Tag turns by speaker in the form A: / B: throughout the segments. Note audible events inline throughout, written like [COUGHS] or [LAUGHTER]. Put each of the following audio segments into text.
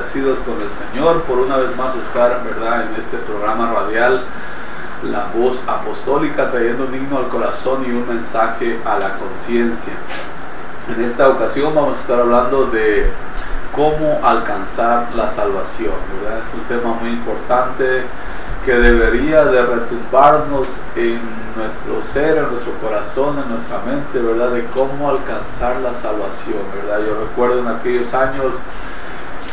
A: agradecidos con el Señor por una vez más estar, ¿verdad?, en este programa radial, La Voz Apostólica, trayendo un himno al corazón y un mensaje a la conciencia. En esta ocasión vamos a estar hablando de cómo alcanzar la salvación, ¿verdad? Es un tema muy importante que debería de retumbarnos en nuestro ser, en nuestro corazón, en nuestra mente, ¿verdad? De cómo alcanzar la salvación, ¿verdad? Yo recuerdo en aquellos años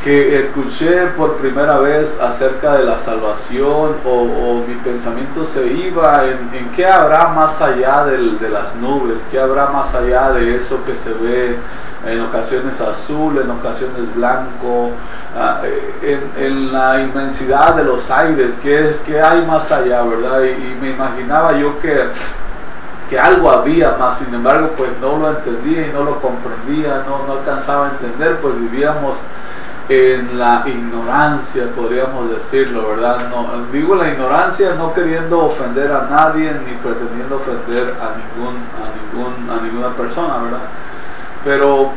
A: que escuché por primera vez acerca de la salvación o, mi pensamiento se iba en, qué habrá más allá del, de las nubes, qué habrá más allá de eso que se ve en ocasiones azul, en ocasiones blanco, ah, en, en, la inmensidad de los aires, qué es qué hay más allá, ¿verdad? Y, y me imaginaba yo que que algo había más, sin embargo, pues no lo entendía y no lo comprendía, no, no alcanzaba a entender, pues vivíamos en la ignorancia, podríamos decirlo, ¿verdad? No, digo la ignorancia no queriendo ofender a nadie ni pretendiendo ofender a, ningún, a, ningún, a ninguna persona, ¿verdad? Pero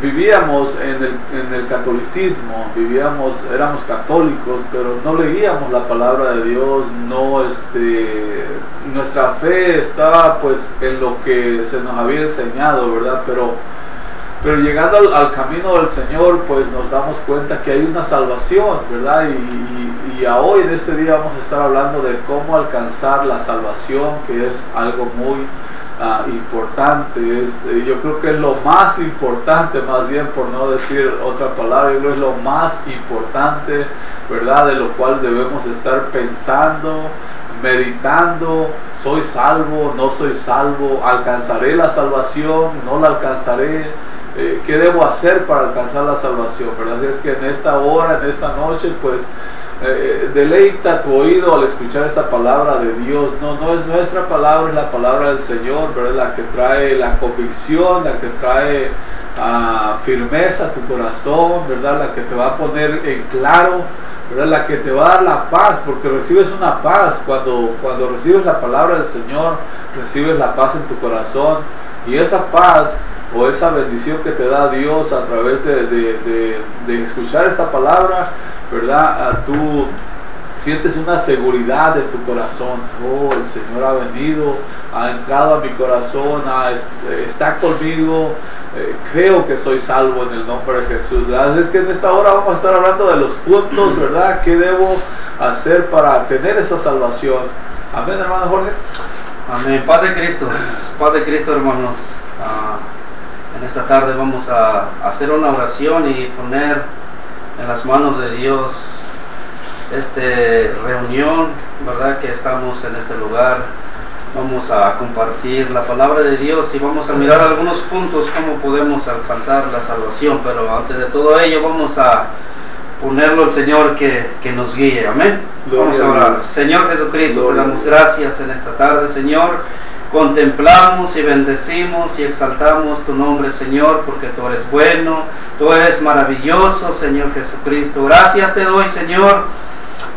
A: vivíamos en el, en el catolicismo, vivíamos, éramos católicos, pero no leíamos la palabra de Dios, no, este, nuestra fe estaba pues en lo que se nos había enseñado, ¿verdad? Pero pero llegando al, camino del Señor, pues nos damos cuenta que hay una salvación, ¿verdad? Y, y, hoy en este día vamos a estar hablando de cómo alcanzar la salvación, que es algo muy ah, importante. Es, eh, yo creo que es lo más importante, más bien por no decir otra palabra, es lo más importante, ¿verdad? De lo cual debemos estar pensando, meditando, soy salvo, no soy salvo, alcanzaré la salvación, no la alcanzaré eh, qué debo hacer para alcanzar la salvación, ¿verdad? Es que en esta hora, en esta noche, pues eh, deleita tu oído al escuchar esta palabra de Dios. No, no es nuestra palabra, es la palabra del Señor, ¿verdad? La que trae la convicción, la que trae ah, firmeza a tu corazón, ¿verdad? La que te va a poner en claro. ¿verdad? La que te va a dar la paz, porque recibes una paz. Cuando, cuando recibes la palabra del Señor, recibes la paz en tu corazón. Y esa paz o esa bendición que te da Dios a través de, escuchar esta palabra, ¿verdad? Tú sientes una seguridad en tu corazón. Oh, el Señor ha venido, ha entrado a mi corazón, está conmigo. Eh, creo que soy salvo en el nombre de Jesús. Es que en esta hora vamos a estar hablando de los puntos, [CLEARS THROAT] ¿verdad? ¿Qué debo hacer para tener esa salvación? Amén, hermano Jorge.
B: Amén. Paz de Cristo. Paz de Cristo, hermanos. Ah, esta tarde vamos a hacer una oración y poner en las manos de Dios esta reunión, ¿verdad? Que estamos en este lugar. Vamos a compartir la palabra de Dios y vamos a mirar algunos puntos cómo podemos alcanzar la salvación. Pero antes de todo ello vamos a ponerlo al Señor que, que nos guíe. Amén. vamos a orar. Señor Jesucristo, te damos gracias en esta tarde, Señor contemplamos y bendecimos y exaltamos tu nombre, Señor, porque tú eres bueno, tú eres maravilloso, Señor Jesucristo. Gracias te doy, Señor,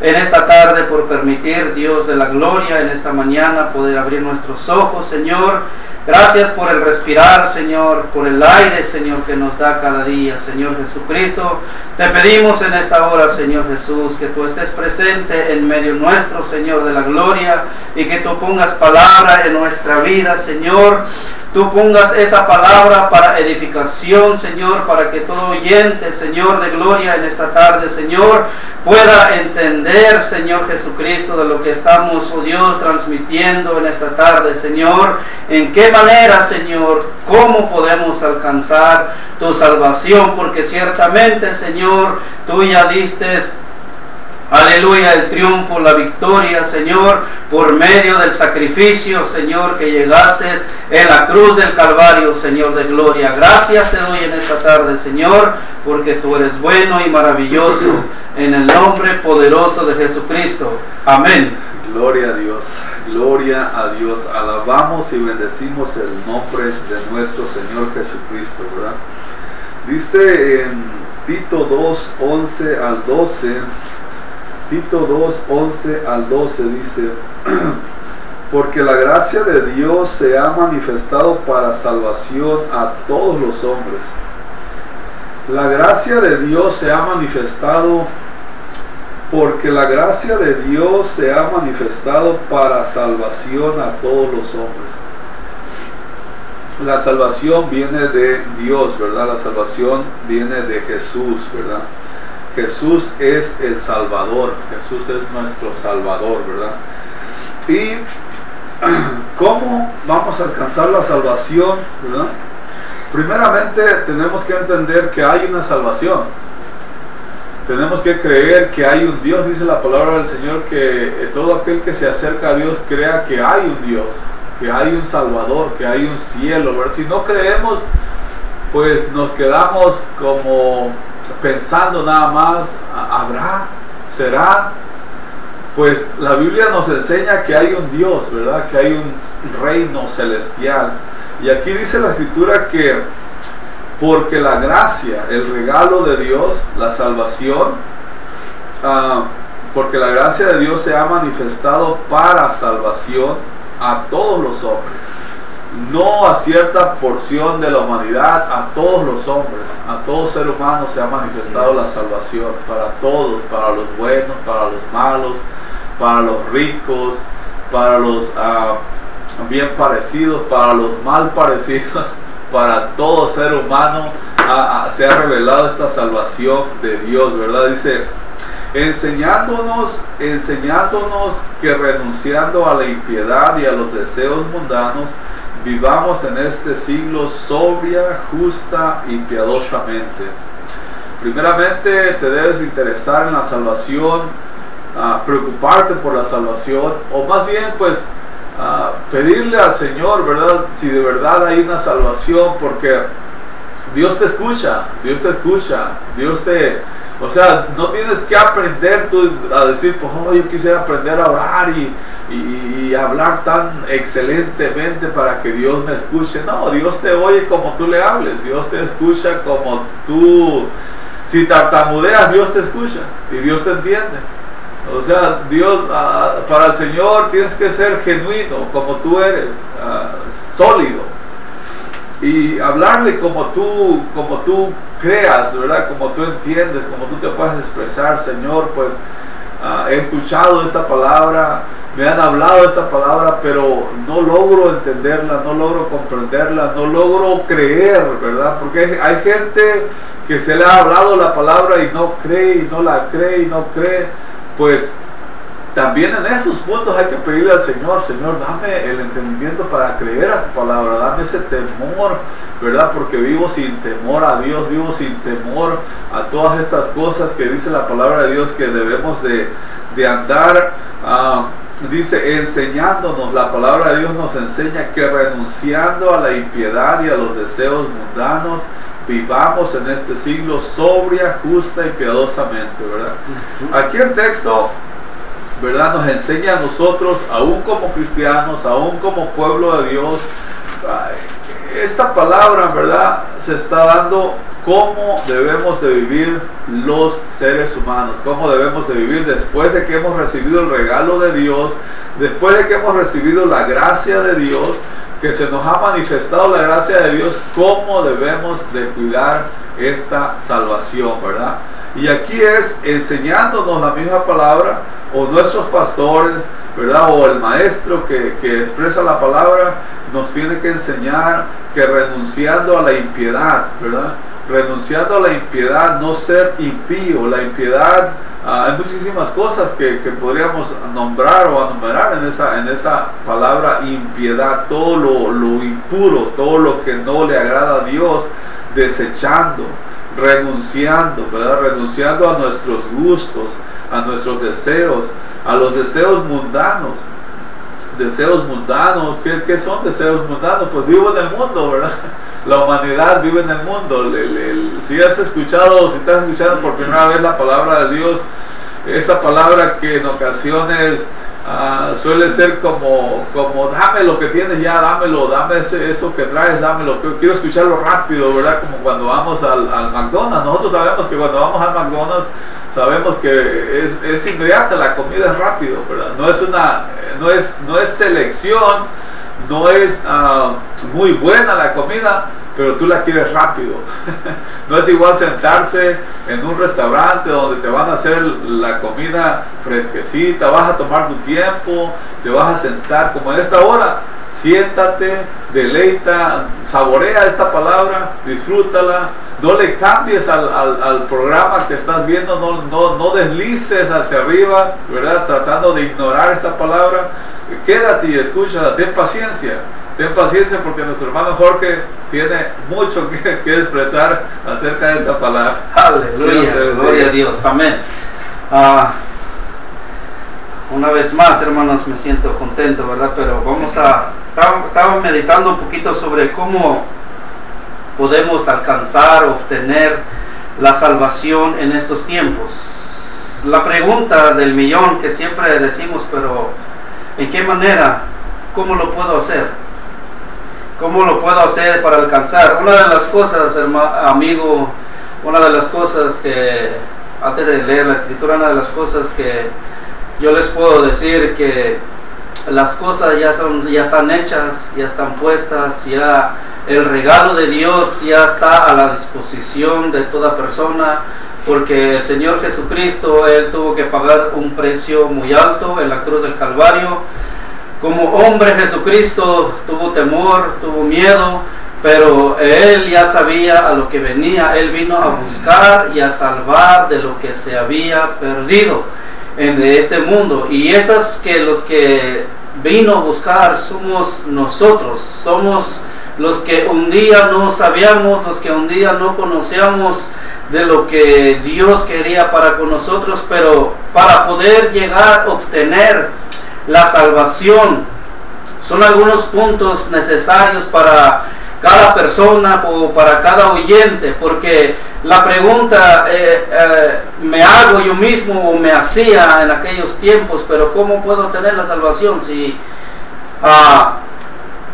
B: en esta tarde por permitir, Dios de la gloria, en esta mañana poder abrir nuestros ojos, Señor Gracias por el respirar, Señor, por el aire, Señor, que nos da cada día, Señor Jesucristo. Te pedimos en esta hora, Señor Jesús, que tú estés presente en medio nuestro, Señor, de la gloria, y que tú pongas palabra en nuestra vida, Señor tú pongas esa palabra para edificación, Señor, para que todo oyente, Señor, de gloria en esta tarde, Señor, pueda entender, Señor Jesucristo, de lo que estamos, oh Dios, transmitiendo en esta tarde, Señor, en qué manera, Señor, cómo podemos alcanzar tu salvación, porque ciertamente, Señor, tú ya diste Aleluya, el triunfo, la victoria, Señor, por medio del sacrificio, Señor, que llegaste en la cruz del Calvario, Señor de gloria. Gracias te doy en esta tarde, Señor, porque tú eres bueno y maravilloso, en el nombre poderoso de Jesucristo. Amén.
A: Gloria a Dios, gloria a Dios. Alabamos y bendecimos el nombre de nuestro Señor Jesucristo, ¿verdad? Dice en Tito 2, 11 al 12 Tito 2, 11 al 12 dice, [CLEARS THROAT] porque la gracia de Dios se ha manifestado para salvación a todos los hombres, La gracia de Dios se ha manifestado porque la gracia de Dios se ha manifestado para salvación a todos los hombres. La salvación viene de Dios, ¿verdad? La salvación viene de Jesús, ¿verdad? Jesús es el Salvador, Jesús es nuestro Salvador, ¿verdad? Y [CLEARS THROAT] cómo vamos a alcanzar la salvación, ¿verdad? Primeramente tenemos que entender que hay una salvación. Tenemos que creer que hay un Dios, dice la palabra del Señor, que todo aquel que se acerca a Dios crea que hay un Dios, que hay un Salvador, que hay un cielo. Si no creemos, pues nos quedamos como pensando nada más, ¿habrá? ¿Será? Pues la Biblia nos enseña que hay un Dios, ¿verdad? Que hay un reino celestial. Y aquí dice la escritura que porque la gracia, el regalo de Dios, la salvación, ah, porque la gracia de Dios se ha manifestado para salvación a todos los hombres, no a cierta porción de la humanidad, a todos los hombres, a todo ser humano se ha manifestado la salvación, para todos, para los buenos, para los malos, para los ricos, para los ah, bien parecidos, para los mal parecidos [LAUGHS] para todo ser humano se ha revelado esta salvación de Dios, ¿verdad? Dice, enseñándonos, enseñándonos que renunciando a la impiedad y a los deseos mundanos, vivamos en este siglo sobria, justa y piadosamente. Primeramente te debes interesar en la salvación, preocuparte por la salvación, o más bien pues pedirle al Señor, ¿verdad? Si de verdad hay una salvación, porque Dios te escucha, Dios te escucha, Dios te... O sea, no tienes que aprender tú a decir, pues oh, yo quisiera aprender a orar y, y, hablar tan excelentemente para que Dios me escuche. No, Dios te oye como tú le hables, Dios te escucha como tú... Si tartamudeas, Dios te escucha y Dios te entiende. O sea, Dios, ah, para el Señor tienes que ser genuino, como tú eres, ah, sólido. Y hablarle como tú, como tú creas, ¿verdad? Como tú entiendes, como tú te puedes expresar, Señor, pues ah, he escuchado esta palabra, me han hablado esta palabra, pero no logro entenderla, no logro comprenderla, no logro creer, ¿verdad? Porque hay gente que se le ha hablado la palabra y no cree, y no la cree, y no cree pues también en esos puntos hay que pedirle al Señor, Señor, dame el entendimiento para creer a tu palabra, dame ese temor, ¿verdad? Porque vivo sin temor a Dios, vivo sin temor a todas estas cosas que dice la palabra de Dios que debemos de, andar. Ah, dice, enseñándonos, la palabra de Dios nos enseña que renunciando a la impiedad y a los deseos mundanos, vivamos en este siglo sobria, justa y piadosamente, ¿verdad? Aquí el texto, ¿verdad? Nos enseña a nosotros, aún como cristianos, aún como pueblo de Dios, esta palabra, ¿verdad? Se está dando cómo debemos de vivir los seres humanos, cómo debemos de vivir después de que hemos recibido el regalo de Dios, después de que hemos recibido la gracia de Dios, que se nos ha manifestado la gracia de Dios, cómo debemos de cuidar esta salvación, ¿verdad? Y aquí es enseñándonos la misma palabra, o nuestros pastores, ¿verdad? O el maestro que, que expresa la palabra, nos tiene que enseñar que renunciando a la impiedad, ¿verdad? Renunciando a la impiedad, no ser impío, la impiedad Ah, hay muchísimas cosas que, podríamos nombrar o enumerar en esa, en esa palabra impiedad, todo lo, lo impuro, todo lo que no le agrada a Dios, desechando, renunciando, ¿verdad? Renunciando a nuestros gustos, a nuestros deseos, a los deseos mundanos. Deseos mundanos, ¿qué, qué son deseos mundanos? Pues vivo en el mundo, ¿verdad? la humanidad vive en el mundo. si has escuchado, si estás escuchando por primera vez la palabra de Dios, esta palabra que en ocasiones ah, suele ser como, como dame lo que tienes ya, dámelo, dame eso que traes, dámelo. Quiero escucharlo rápido, ¿verdad? Como cuando vamos al McDonald's. Nosotros sabemos que cuando vamos al McDonald's sabemos que es, es inmediata, la comida es rápido, ¿verdad? No es una, no es, no es selección, no es ah, muy buena la comida, pero tú la quieres rápido. [LAUGHS] no es igual sentarse en un restaurante donde te van a hacer la comida fresquecita, vas a tomar tu tiempo, te vas a sentar como en esta hora. Siéntate, deleita, saborea esta palabra, disfrútala, no le cambies al, al, programa que estás viendo, no, no, no, deslices hacia arriba, ¿verdad? Tratando de ignorar esta palabra. Quédate y escúchala, ten paciencia, ten paciencia porque nuestro hermano Jorge tiene mucho que, que expresar acerca de esta palabra.
B: Aleluya, gloria a Dios, amén. Ah, una vez más, hermanos, me siento contento, ¿verdad? Pero vamos a, estaba, estaba meditando un poquito sobre cómo podemos alcanzar, obtener la salvación en estos tiempos. La pregunta del millón que siempre decimos, pero ¿en qué manera? ¿Cómo lo puedo hacer? ¿Cómo lo puedo hacer para alcanzar? Una de las cosas, amigo, una de las cosas que, antes de leer la escritura, una de las cosas que yo les puedo decir que las cosas ya, son, ya están hechas, ya están puestas, ya el regalo de Dios ya está a la disposición de toda persona, porque el Señor Jesucristo, Él tuvo que pagar un precio muy alto en la cruz del Calvario. Como hombre Jesucristo tuvo temor, tuvo miedo, pero Él ya sabía a lo que venía. Él vino a buscar y a salvar de lo que se había perdido en este mundo. Y esas que los que vino a buscar somos nosotros, somos los que un día no sabíamos, los que un día no conocíamos de lo que Dios quería para con nosotros, pero para poder llegar a obtener la salvación, son algunos puntos necesarios para cada persona para cada oyente, porque la pregunta eh, eh, me hago yo mismo o me hacía en aquellos tiempos, pero ¿cómo puedo tener la salvación si... Ah,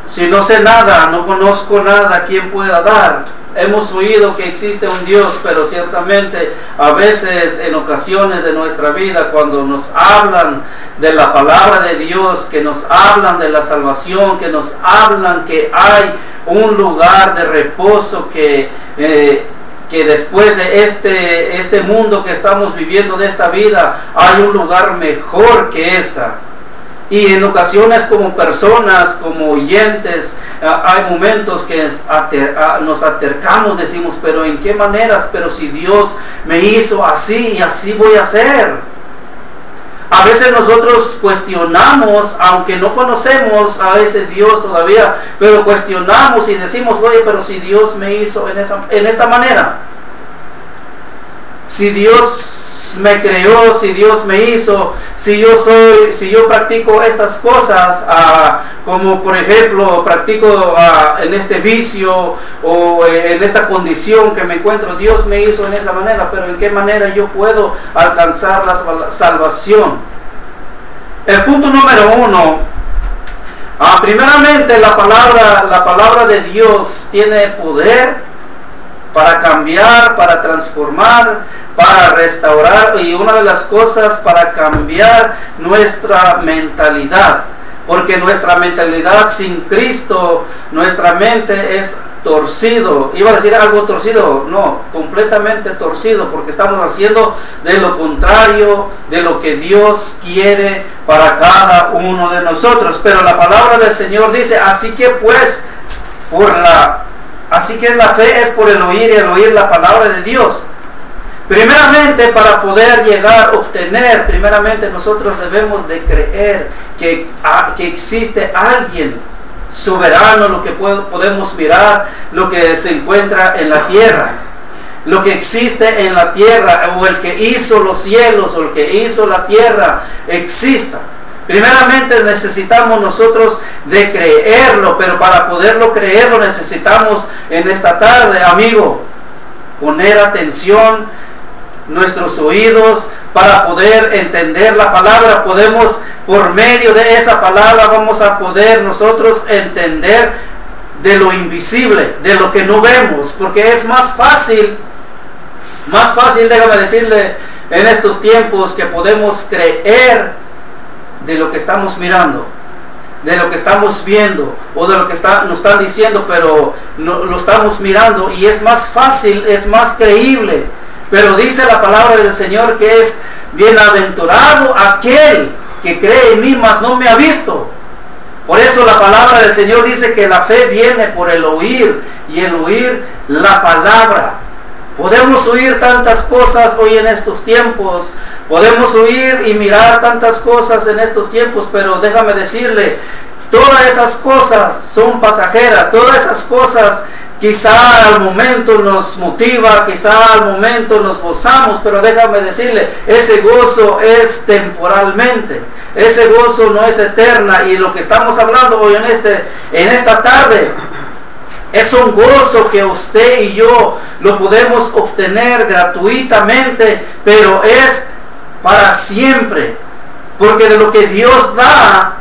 B: si no sé nada, no conozco nada, ¿quién pueda dar? Hemos oído que existe un Dios, pero ciertamente a veces en ocasiones de nuestra vida, cuando nos hablan de la palabra de Dios, que nos hablan de la salvación, que nos hablan que hay un lugar de reposo que... Eh, que después de este, este mundo que estamos viviendo, de esta vida, hay un lugar mejor que esta. Y en ocasiones como personas, como oyentes, hay momentos que nos acercamos, decimos, pero ¿en qué maneras? Pero si Dios me hizo así y así voy a hacer. A veces nosotros cuestionamos, aunque no conocemos a ese Dios todavía, pero cuestionamos y decimos, oye, pero si Dios me hizo en, esa, en esta manera si Dios me creó, si Dios me hizo, si yo soy, si yo practico estas cosas, ah, como por ejemplo practico ah, en este vicio o en esta condición que me encuentro, Dios me hizo en esa manera, pero en qué manera yo puedo alcanzar la salvación. El punto número uno, ah, primeramente la palabra, la palabra de Dios tiene poder para cambiar, para transformar, para restaurar y una de las cosas para cambiar nuestra mentalidad. Porque nuestra mentalidad sin Cristo, nuestra mente es torcido. Iba a decir algo torcido, no, completamente torcido, porque estamos haciendo de lo contrario de lo que Dios quiere para cada uno de nosotros. Pero la palabra del Señor dice, así que pues, por la Así que la fe es por el oír y el oír la palabra de Dios. Primeramente, para poder llegar, a obtener, primeramente nosotros debemos de creer que, ah, que existe alguien soberano, lo que podemos mirar, lo que se encuentra en la tierra. Lo que existe en la tierra, o el que hizo los cielos, o el que hizo la tierra, exista. Primeramente necesitamos nosotros de creerlo, pero para poderlo creerlo necesitamos en esta tarde, amigo, poner atención nuestros oídos para poder entender la palabra. Podemos, por medio de esa palabra, vamos a poder nosotros entender de lo invisible, de lo que no vemos, porque es más fácil, más fácil, déjame decirle, en estos tiempos que podemos creer de lo que estamos mirando. de lo que estamos viendo o de lo que está, nos están diciendo, pero no, lo estamos mirando y es más fácil, es más creíble. Pero dice la palabra del Señor que es bienaventurado aquel que cree en mí, mas no me ha visto. Por eso la palabra del Señor dice que la fe viene por el oír y el oír la palabra. Podemos oír tantas cosas hoy en estos tiempos, podemos oír y mirar tantas cosas en estos tiempos, pero déjame decirle, todas esas cosas son pasajeras, todas esas cosas quizá al momento nos motiva, quizá al momento nos gozamos, pero déjame decirle, ese gozo es temporalmente, ese gozo no es eterna. Y lo que estamos hablando hoy en, este, en esta tarde es un gozo que usted y yo lo podemos obtener gratuitamente, pero es para siempre. Porque de lo que Dios da,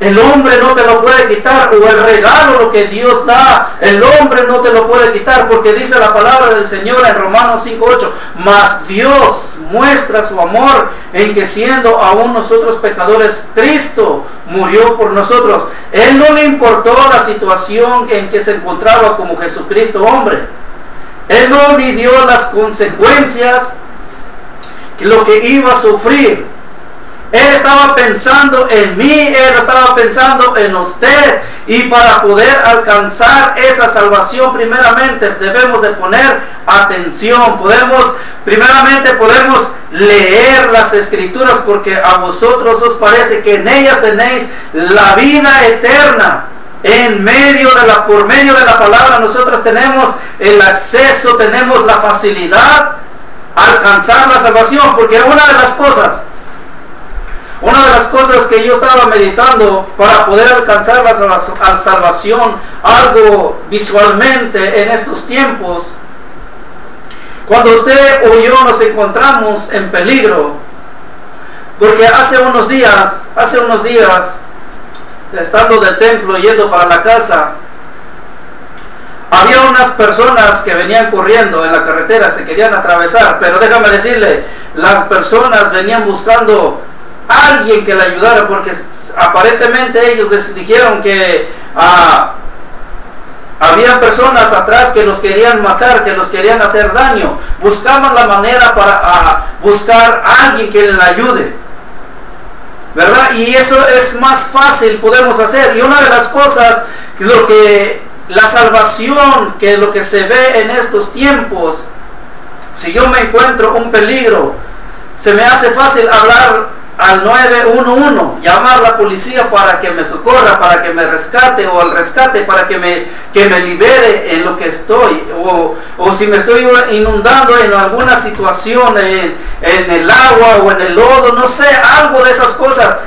B: el hombre no te lo puede quitar, o el regalo lo que Dios da, el hombre no te lo puede quitar, porque dice la palabra del Señor en Romanos 5.8, mas Dios muestra su amor en que siendo aún nosotros pecadores, Cristo murió por nosotros. Él no le importó la situación en que se encontraba como Jesucristo hombre. Él no midió las consecuencias, lo que iba a sufrir. Él estaba pensando en mí, Él estaba pensando en usted. Y para poder alcanzar esa salvación, primeramente debemos de poner atención. Podemos, primeramente podemos leer las escrituras porque a vosotros os parece que en ellas tenéis la vida eterna. En medio de la, por medio de la palabra nosotros tenemos el acceso, tenemos la facilidad alcanzar la salvación. Porque una de las cosas una de las cosas que yo estaba meditando para poder alcanzar la salvación, algo visualmente en estos tiempos, cuando usted o yo nos encontramos en peligro, porque hace unos días, hace unos días, estando del templo yendo para la casa, había unas personas que venían corriendo en la carretera, se querían atravesar, pero déjame decirle, las personas venían buscando alguien que le ayudara, porque aparentemente ellos dijeron que ah, había personas atrás que los querían matar, que los querían hacer daño. Buscaban la manera para ah, buscar a alguien que les ayude. ¿Verdad? Y eso es más fácil, podemos hacer. Y una de las cosas, lo que la salvación, que lo que se ve en estos tiempos, si yo me encuentro un peligro, se me hace fácil hablar al 911, llamar a la policía para que me socorra, para que me rescate o al rescate para que me, que me libere en lo que estoy o, o si me estoy inundando en alguna situación en, en el agua o en el lodo, no sé, algo de esas cosas.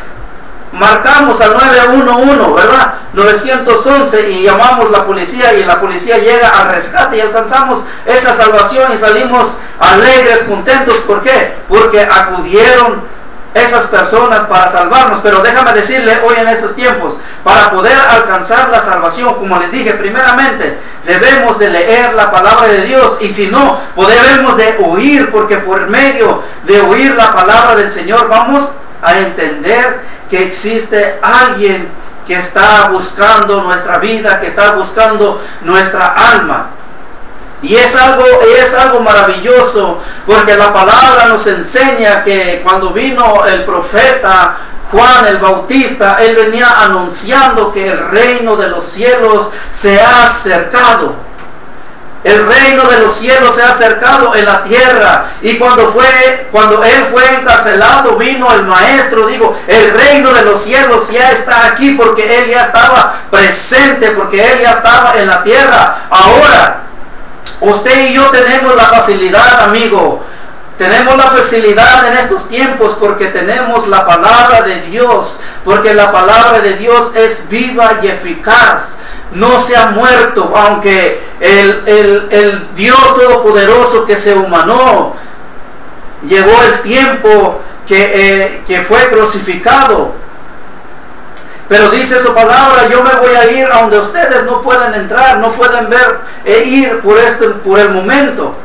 B: Marcamos al 911, ¿verdad? 911 y llamamos la policía y la policía llega al rescate y alcanzamos esa salvación y salimos alegres, contentos. ¿Por qué? Porque acudieron esas personas para salvarnos. Pero déjame decirle hoy en estos tiempos, para poder alcanzar la salvación, como les dije, primeramente debemos de leer la palabra de Dios y si no, debemos de oír, porque por medio de oír la palabra del Señor vamos a entender que existe alguien que está buscando nuestra vida, que está buscando nuestra alma. Y es algo, es algo maravilloso porque la palabra nos enseña que cuando vino el profeta Juan el Bautista, él venía anunciando que el reino de los cielos se ha acercado. El reino de los cielos se ha acercado en la tierra. Y cuando fue, cuando él fue encarcelado, vino el maestro, dijo, el reino de los cielos ya está aquí porque él ya estaba presente, porque él ya estaba en la tierra. Ahora, Usted y yo tenemos la facilidad, amigo. Tenemos la facilidad en estos tiempos porque tenemos la palabra de Dios, porque la palabra de Dios es viva y eficaz. No se ha muerto, aunque el, Dios Todopoderoso que se humanó, llegó el tiempo que, eh, que fue crucificado pero dice su palabra, yo me voy a ir a donde ustedes no pueden entrar, no pueden ver e ir por, esto, por el momento.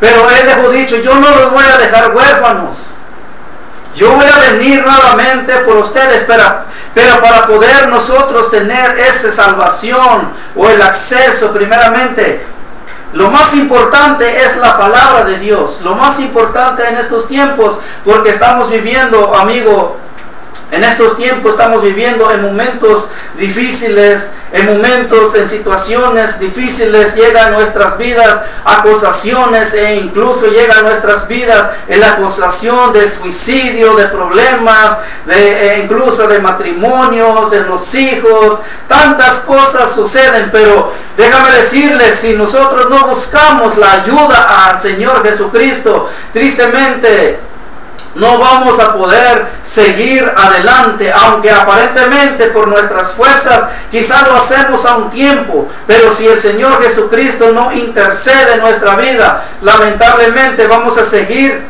B: Pero él dejó dicho, yo no los voy a dejar huérfanos. Yo voy a venir nuevamente por ustedes, pero, Pero para poder nosotros tener esa salvación o el acceso primeramente, lo más importante es la palabra de Dios. Lo más importante en estos tiempos, porque estamos viviendo, amigo, en estos tiempos estamos viviendo en momentos difíciles, en momentos, en situaciones difíciles, llegan a nuestras vidas acusaciones e incluso llega a nuestras vidas la acusación de suicidio, de problemas, de, e incluso de matrimonios, en los hijos, tantas cosas suceden, pero déjame decirles, si nosotros no buscamos la ayuda al Señor Jesucristo, tristemente no vamos a poder seguir adelante, aunque aparentemente por nuestras fuerzas quizá lo hacemos a un tiempo, pero si el Señor Jesucristo no intercede en nuestra vida, lamentablemente vamos a seguir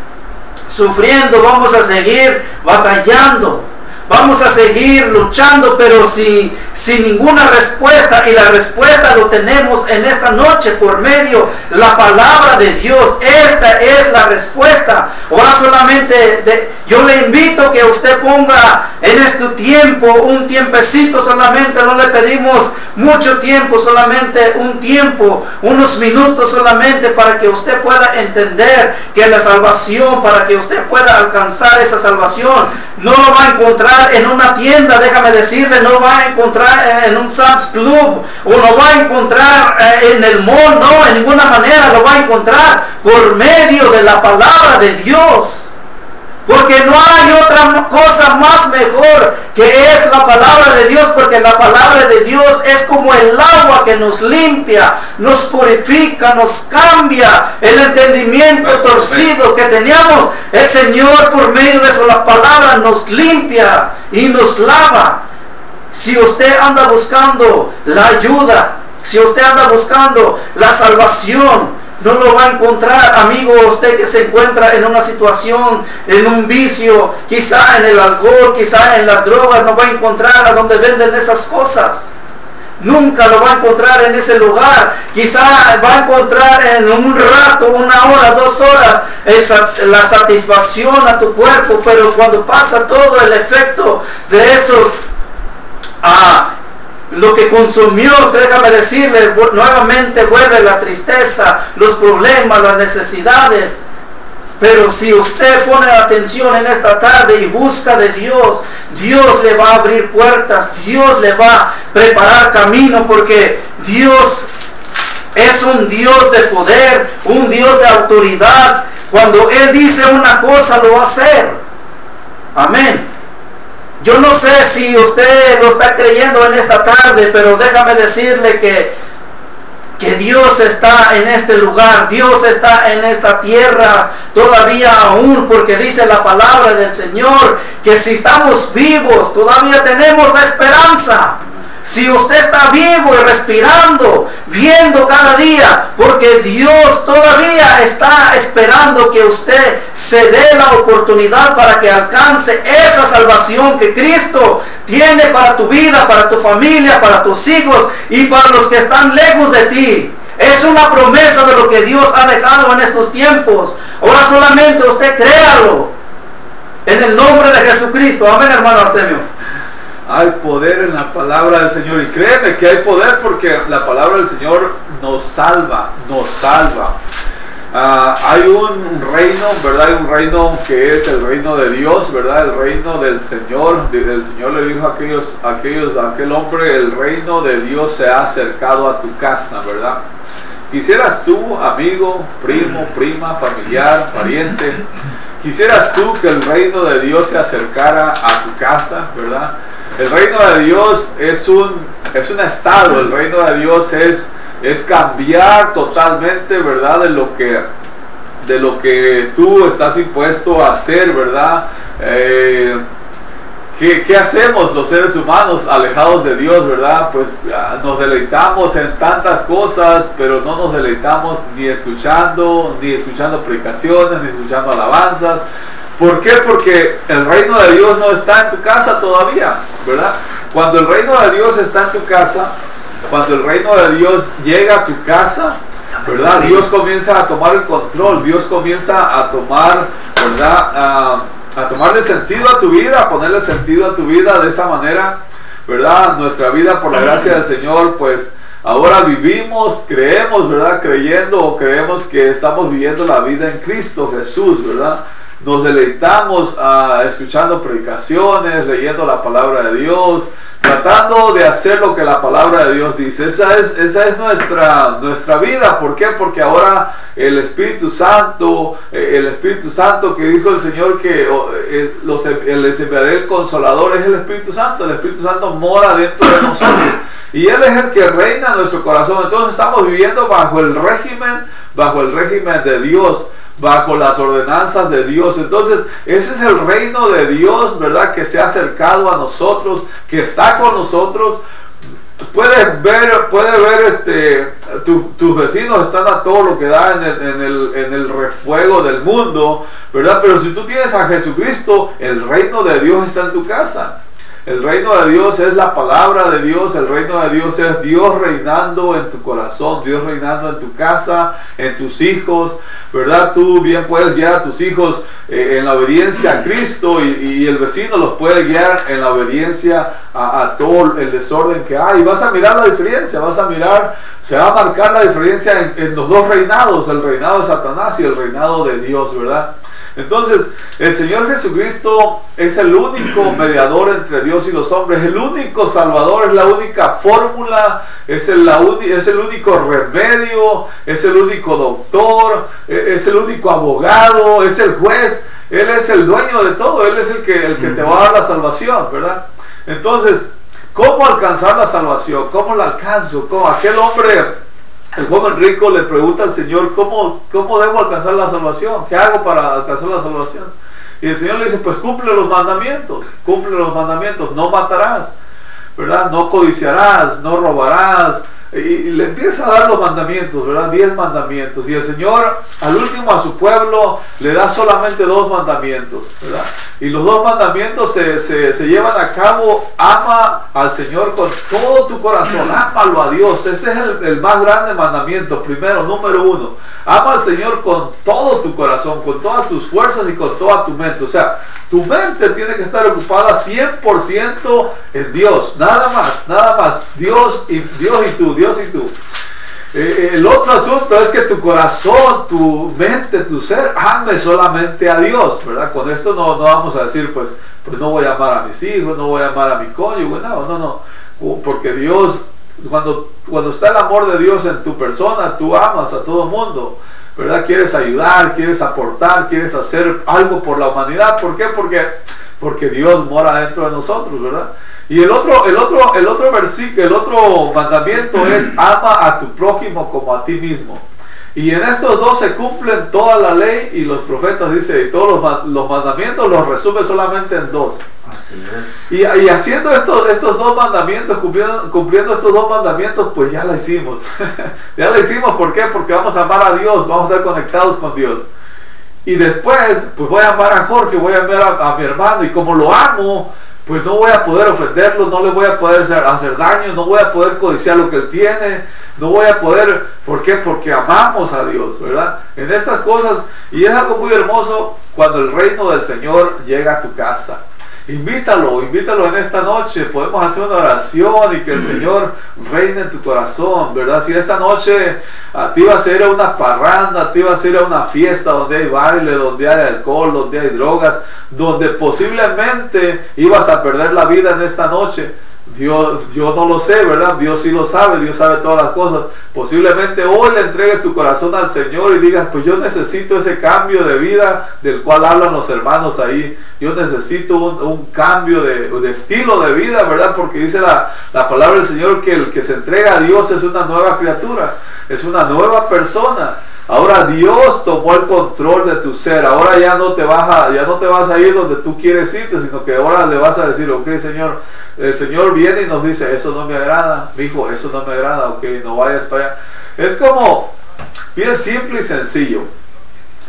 B: sufriendo, vamos a seguir batallando. Vamos a seguir luchando, pero sin, sin ninguna respuesta. Y la respuesta lo tenemos en esta noche por medio la palabra de Dios. Esta es la respuesta. Ahora solamente yo le invito que usted ponga en este tiempo un tiempecito solamente. No le pedimos mucho tiempo, solamente un tiempo, unos minutos solamente para que usted pueda entender que la salvación, para que usted pueda alcanzar esa salvación, no lo va a encontrar en una tienda, déjame decirle, no va a encontrar en un Sam's Club o no va a encontrar eh, en el mall, no, en ninguna manera lo va a encontrar por medio de la palabra de Dios. Porque no hay otra cosa más mejor que es la palabra de Dios, porque la palabra de Dios es como el agua que nos limpia, nos purifica, nos cambia el entendimiento torcido que teníamos. El Señor por medio de su la palabra nos limpia y nos lava. Si usted anda buscando la ayuda, si usted anda buscando la salvación, no lo va a encontrar, amigo, usted que se encuentra en una situación, en un vicio, quizá en el alcohol, quizá en las drogas, no va a encontrar a donde venden esas cosas. Nunca lo va a encontrar en ese lugar. Quizá va a encontrar en un rato, una hora, dos horas, la satisfacción a tu cuerpo, pero cuando pasa todo el efecto de esos ah, lo que consumió, déjame decirle, nuevamente vuelve la tristeza, los problemas, las necesidades. Pero si usted pone atención en esta tarde y busca de Dios, Dios le va a abrir puertas, Dios le va a preparar camino, porque Dios es un Dios de poder, un Dios de autoridad. Cuando Él dice una cosa, lo va a hacer. Amén. Yo no sé si usted lo está creyendo en esta tarde, pero déjame decirle que, que Dios está en este lugar, Dios está en esta tierra todavía aún, porque dice la palabra del Señor que si estamos vivos, todavía tenemos la esperanza. Si usted está vivo y respirando, viendo cada día, porque Dios todavía está esperando que usted se dé la oportunidad para que alcance esa salvación que Cristo tiene para tu vida, para tu familia, para tus hijos y para los que están lejos de ti. Es una promesa de lo que Dios ha dejado en estos tiempos. Ahora solamente usted créalo. En el nombre de Jesucristo. Amén, hermano Artemio.
A: Hay poder en la palabra del Señor. Y créeme que hay poder porque la palabra del Señor nos salva, nos salva. Ah, hay un reino, ¿verdad? Hay un reino que es el reino de Dios, ¿verdad? El reino del Señor. El Señor le dijo a aquellos, aquellos, a aquel hombre, el reino de Dios se ha acercado a tu casa, ¿verdad? Quisieras tú, amigo, primo, prima, familiar, pariente, quisieras tú que el reino de Dios se acercara a tu casa, ¿verdad? El reino de Dios es un, es un estado, el reino de Dios es, es cambiar totalmente, ¿verdad? De lo que, de lo que tú estás impuesto a hacer, ¿verdad? Eh, ¿qué, hacemos los seres humanos alejados de Dios, verdad? Pues ah, nos deleitamos en tantas cosas, pero no nos deleitamos ni escuchando, ni escuchando predicaciones, ni escuchando alabanzas. ¿Por qué? Porque el reino de Dios no está en tu casa todavía, ¿verdad? Cuando el reino de Dios está en tu casa, cuando el reino de Dios llega a tu casa, ¿verdad? Dios comienza a tomar el control, Dios comienza a tomar, ¿verdad? a tomarle sentido a tu vida, a ponerle sentido a tu vida de esa manera, ¿verdad? Nuestra vida por la gracia del Señor, pues ahora vivimos, creemos, ¿verdad? Creyendo o creemos que estamos viviendo la vida en Cristo Jesús, ¿verdad? Nos deleitamos ah, escuchando predicaciones, leyendo la palabra de Dios, tratando de hacer lo que la palabra de Dios dice. Esa es, esa es nuestra, nuestra vida. ¿Por qué? Porque ahora el Espíritu Santo, eh, el Espíritu Santo que dijo el Señor que eh, los, les enviaré el consolador es el Espíritu Santo. El Espíritu Santo mora dentro de nosotros. Y Él es el que reina en nuestro corazón. Entonces estamos viviendo bajo el régimen, bajo el régimen de Dios bajo las ordenanzas de Dios. Entonces, ese es el reino de Dios, ¿verdad? Que se ha acercado a nosotros, que está con nosotros. Puedes ver, puede ver este, tus vecinos están a todo lo que da en el, en, el, en el refuego del mundo, ¿verdad? Pero si tú tienes a Jesucristo, el reino de Dios está en tu casa. El reino de Dios es la palabra de Dios, el reino de Dios es Dios reinando en tu corazón, Dios reinando en tu casa, en tus hijos, ¿verdad? Tú bien puedes guiar a tus hijos eh, en la obediencia a Cristo y, el vecino los puede guiar en la obediencia a, todo el desorden que hay. Vas a mirar la diferencia, vas a mirar, se va a marcar la diferencia en, en los dos reinados, el reinado de Satanás y el reinado de Dios, ¿verdad? Entonces, el Señor Jesucristo es el único mediador entre Dios y los hombres, el único salvador, es la única fórmula, es el, es el único remedio, es el único doctor, e, es el único abogado, es el juez. Él es el dueño de todo, Él es el que, el que te va a dar la salvación, ¿verdad? Entonces, ¿cómo alcanzar la salvación? ¿Cómo la alcanzo? ¿Cómo? Aquel hombre el joven rico le pregunta al Señor, ¿cómo, ¿cómo debo alcanzar la salvación? ¿Qué hago para alcanzar la salvación? Y el Señor le dice, pues cumple los mandamientos, cumple los mandamientos, no matarás, ¿verdad? No codiciarás, no robarás, y le empieza a dar los mandamientos, ¿verdad? Diez mandamientos. Y el Señor al último a su pueblo le da solamente dos mandamientos, ¿verdad? Y los dos mandamientos se, se, llevan a cabo. Ama al Señor con todo tu corazón, ámalo a Dios. Ese es el, el más grande mandamiento, primero, número uno. Ama al Señor con todo tu corazón, con todas tus fuerzas y con toda tu mente. O sea, tu mente tiene que estar ocupada 100% en Dios. Nada más, nada más. Dios y, Dios y tú, Dios y tú. Eh, el otro asunto es que tu corazón, tu mente, tu ser, ame solamente a Dios, ¿verdad? Con esto no, no vamos a decir, pues, pues no voy a amar a mis hijos, no voy a amar a mi cónyuge, no, no, no. Porque Dios, cuando, cuando está el amor de Dios en tu persona, tú amas a todo mundo. ¿verdad? Quieres ayudar, quieres aportar, quieres hacer algo por la humanidad. ¿Por qué? Porque, porque Dios mora dentro de nosotros, ¿verdad? Y el otro, el otro, el otro versículo, el otro mandamiento [CLEARS THROAT] es ama a tu prójimo como a ti mismo. Y en estos dos se cumplen toda la ley y los profetas, dice, y todos los, los mandamientos los resume solamente en dos. Y, haciendo estos, estos dos mandamientos, cumpliendo, cumpliendo estos dos mandamientos, pues ya la hicimos. [LAUGHS] ya la hicimos, ¿por qué? Porque vamos a amar a Dios, vamos a estar conectados con Dios. Y después, pues voy a amar a Jorge, voy a amar a, mi hermano, y como lo amo, pues no voy a poder ofenderlo, no le voy a poder hacer, hacer, daño, no voy a poder codiciar lo que él tiene, no voy a poder, ¿por qué? Porque amamos a Dios, ¿verdad? En estas cosas, y es algo muy hermoso cuando el reino del Señor llega a tu casa. Invítalo, invítalo en esta noche. Podemos hacer una oración y que el [CLEARS THROAT] Señor reine en tu corazón, ¿verdad? Si esta noche a ti vas a ir a una parranda, a ti vas a ir a una fiesta donde hay baile, donde hay alcohol, donde hay drogas, donde posiblemente ibas a perder la vida en esta noche Dios, yo no lo sé, ¿verdad? Dios sí lo sabe, Dios sabe todas las cosas. Posiblemente hoy le entregues tu corazón al Señor y digas, pues yo necesito ese cambio de vida del cual hablan los hermanos ahí. Yo necesito un, cambio de, estilo de vida, ¿verdad? Porque dice la, la palabra del Señor que el que se entrega a Dios es una nueva criatura, es una nueva persona. Ahora Dios tomó el control de tu ser. Ahora ya no te vas a, ya no te vas a ir donde tú quieres irte, sino que ahora le vas a decir, ok Señor, el Señor viene y nos dice, eso no me agrada, mi hijo, eso no me agrada, ok, no vayas para allá. Es como bien simple y sencillo.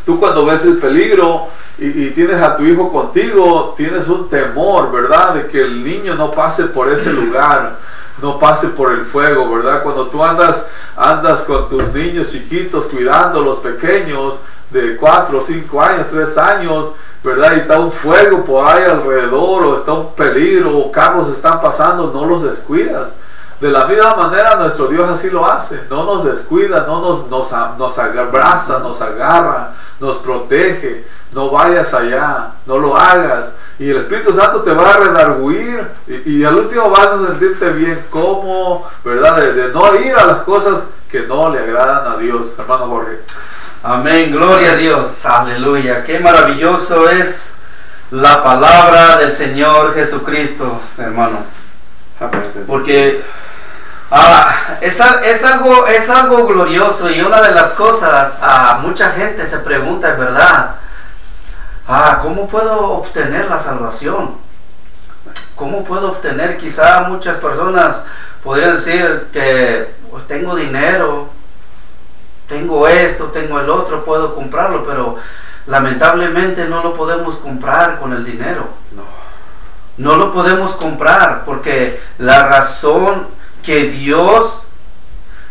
A: Tú cuando ves el peligro y, y, tienes a tu hijo contigo, tienes un temor, ¿verdad? De que el niño no pase por ese [CLEARS THROAT] lugar no pase por el fuego, ¿verdad? Cuando tú andas, andas con tus niños chiquitos cuidando los pequeños de 4, 5 años, 3 años, ¿verdad? Y está un fuego por ahí alrededor, o está un peligro, o carros están pasando, no los descuidas. De la misma manera nuestro Dios así lo hace, no nos descuida, no nos, nos, nos abraza, nos agarra, nos protege, no vayas allá, no lo hagas. Y el Espíritu Santo te va a redarguir y, al último vas a sentirte bien, como, ¿verdad? De, de no ir a las cosas que no le agradan a Dios, hermano Jorge.
B: Amén, gloria a Dios, aleluya. Qué maravilloso es la palabra del Señor Jesucristo, hermano. Porque ah, es, es, algo, es algo glorioso y una de las cosas, a mucha gente se pregunta, ¿verdad? Ah, ¿cómo puedo obtener la salvación? ¿Cómo puedo obtener? Quizá muchas personas podrían decir que pues, tengo dinero, tengo esto, tengo el otro, puedo comprarlo, pero lamentablemente no lo podemos comprar con el dinero. No. No lo podemos comprar porque la razón que Dios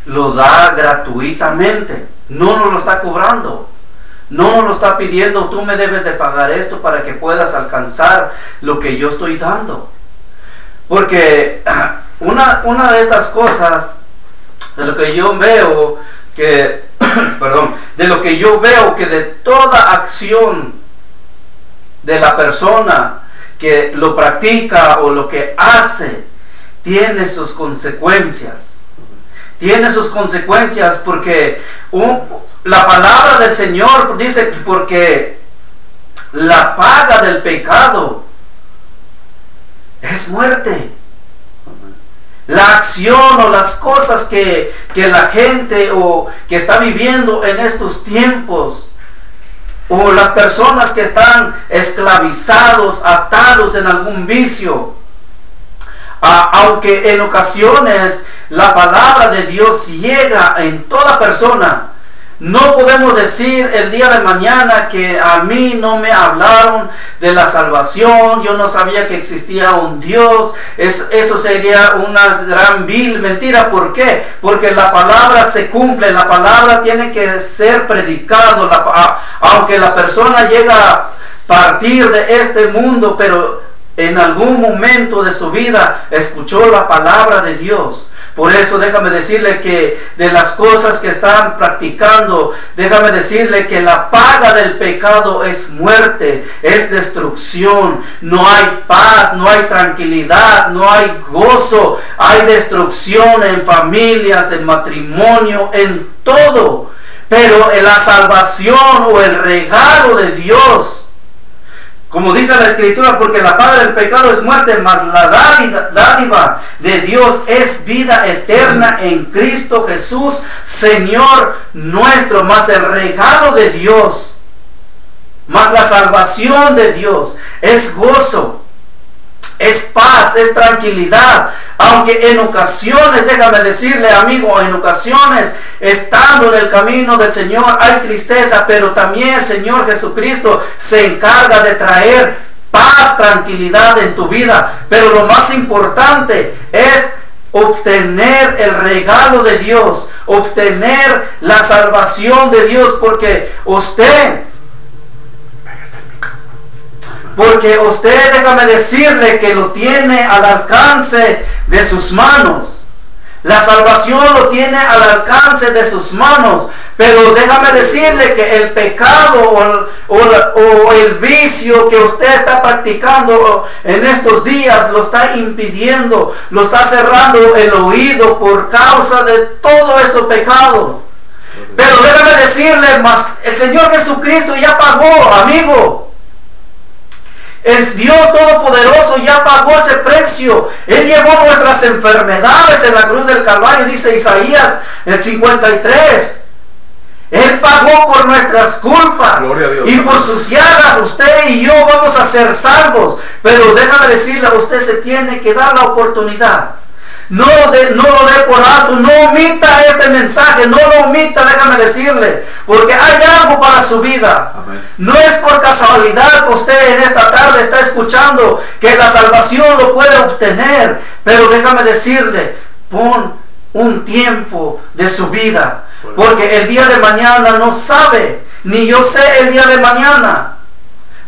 B: lo da gratuitamente, no nos lo está cobrando. No nos lo está pidiendo, tú me debes de pagar esto para que puedas alcanzar lo que yo estoy dando. Porque [CLEARS THROAT] una, una de estas cosas, de lo que yo veo, que [COUGHS] perdón, de lo que yo veo que de toda acción de la persona que lo practica o lo que hace, tiene sus consecuencias. Tiene sus consecuencias porque la palabra del Señor dice que porque la paga del pecado es muerte la acción o las cosas que, la gente o que está viviendo en estos tiempos o las personas que están esclavizados, atados en algún vicio. aunque en ocasiones la palabra de Dios llega en toda persona, no podemos decir el día de mañana que a mí no me hablaron de la salvación, yo no sabía que existía un Dios. Es, eso sería una gran vil mentira. ¿Por qué? Porque la palabra se cumple, la palabra tiene que ser predicado, aunque la persona llega a partir de este mundo, pero en algún momento de su vida escuchó la palabra de Dios por eso déjame decirle que de las cosas que están practicando, déjame decirle que la paga del pecado es muerte, es destrucción. No hay paz, no hay tranquilidad, no hay gozo, hay destrucción en familias, en matrimonio, en todo. Pero en la salvación o el regalo de Dios como dice la escritura, porque la paga del pecado es muerte, mas la dádiva de Dios es vida eterna en Cristo Jesús, Señor nuestro, más el regalo de Dios, más la salvación de Dios es gozo es paz, es tranquilidad. Aunque en ocasiones, déjame decirle amigo, en ocasiones, estando en el camino del Señor hay tristeza, pero también el Señor Jesucristo se encarga de traer paz, tranquilidad en tu vida. Pero lo más importante es obtener el regalo de Dios, obtener la salvación de Dios, porque usted porque usted, déjame decirle que lo tiene al alcance de sus manos. La salvación lo tiene al alcance de sus manos. Pero déjame decirle que el pecado o, el vicio que usted está practicando en estos días lo está impidiendo, lo está cerrando el oído por causa de todo esos pecados. Pero déjame decirle, más el Señor Jesucristo ya pagó, amigo. El Dios Todopoderoso ya pagó ese precio. Él llevó nuestras enfermedades en la cruz del Calvario, dice Isaías el 53. Él pagó por nuestras culpas y por sus llagas usted y yo vamos a ser salvos. Pero déjame decirle, a usted se tiene que dar la oportunidad no, no lo dé por alto, no omita este mensaje, no lo omita, déjame decirle, porque hay algo para su vida. No es por casualidad que usted en esta tarde está escuchando que la salvación lo puede obtener, pero déjame decirle, pon un tiempo de su vida, porque el día de mañana no sabe, ni yo sé el día de mañana.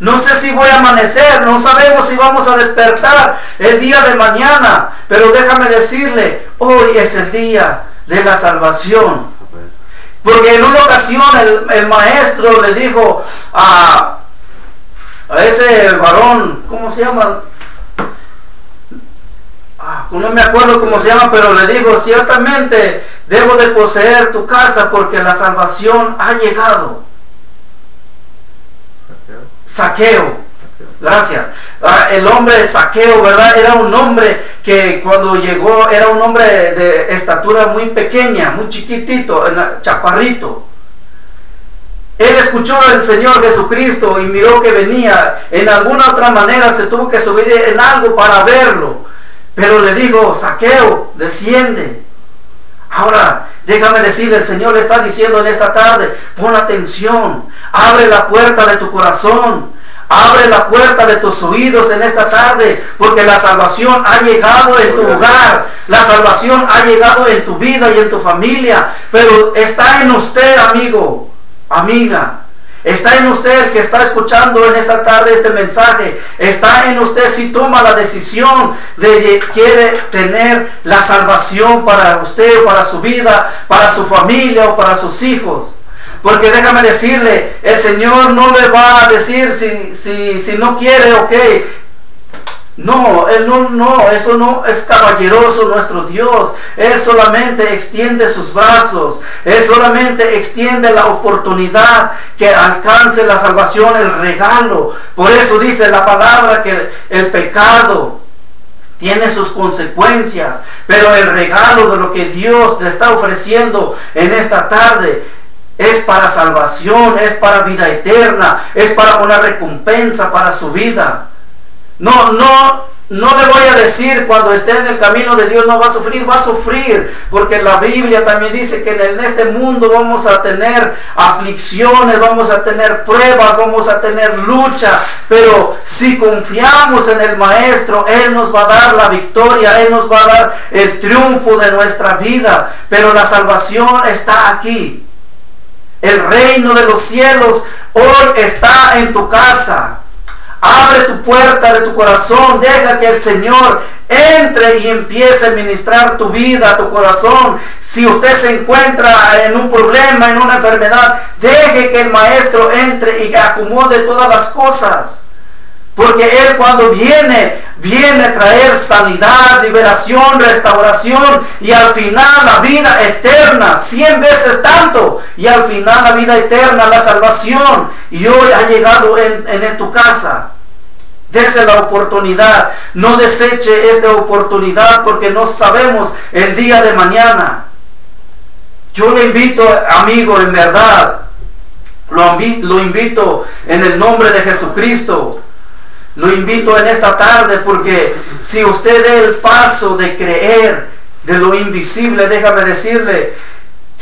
B: No sé si voy a amanecer, no sabemos si vamos a despertar el día de mañana, pero déjame decirle, hoy es el día de la salvación. Porque en una ocasión el, maestro le dijo a, a ese varón, ¿cómo se llama? Ah, no me acuerdo cómo se llama, pero le dijo, ciertamente debo de poseer tu casa porque la salvación ha llegado. Saqueo. Gracias. Ah, el hombre de Saqueo, ¿verdad? Era un hombre que cuando llegó era un hombre de estatura muy pequeña, muy chiquitito, chaparrito. Él escuchó al Señor Jesucristo y miró que venía. En alguna otra manera se tuvo que subir en algo para verlo. Pero le dijo, Saqueo, desciende. Ahora, déjame decirle, el Señor le está diciendo en esta tarde, pon atención, abre la puerta de tu corazón. Abre la puerta de tus oídos en esta tarde, porque la salvación ha llegado en tu hogar, la salvación ha llegado en tu vida y en tu familia, pero está en usted, amigo, amiga. Está en usted que está escuchando en esta tarde este mensaje. Está en usted si toma la decisión de que quiere tener la salvación para usted, para su vida, para su familia o para sus hijos. Porque déjame decirle, el Señor no le va a decir si, si, si no quiere, ok, no, Él no, no, eso no es caballeroso nuestro Dios. Él solamente extiende sus brazos. Él solamente extiende la oportunidad que alcance la salvación, el regalo. Por eso dice la palabra que el pecado tiene sus consecuencias, pero el regalo de lo que Dios le está ofreciendo en esta tarde es para salvación, es para vida eterna, es para una recompensa para su vida. No, no, no le voy a decir cuando esté en el camino de Dios no va a sufrir, va a sufrir, porque la Biblia también dice que en este mundo vamos a tener aflicciones, vamos a tener pruebas, vamos a tener lucha, pero si confiamos en el Maestro, Él nos va a dar la victoria, Él nos va a dar el triunfo de nuestra vida, pero la salvación está aquí. El reino de los cielos hoy está en tu casa. Abre tu puerta de tu corazón, deja que el Señor entre y empiece a ministrar tu vida, tu corazón. Si usted se encuentra en un problema, en una enfermedad, deje que el Maestro entre y acomode todas las cosas. Porque Él cuando viene, viene a traer sanidad, liberación, restauración y al final la vida eterna, cien veces tanto. Y al final la vida eterna, la salvación. Y hoy ha llegado en, en tu casa. Dese la oportunidad. No deseche esta oportunidad porque no sabemos el día de mañana. Yo le invito, amigo, en verdad. Lo, lo invito en el nombre de Jesucristo. Lo invito en esta tarde porque si usted da el paso de creer de lo invisible, déjame decirle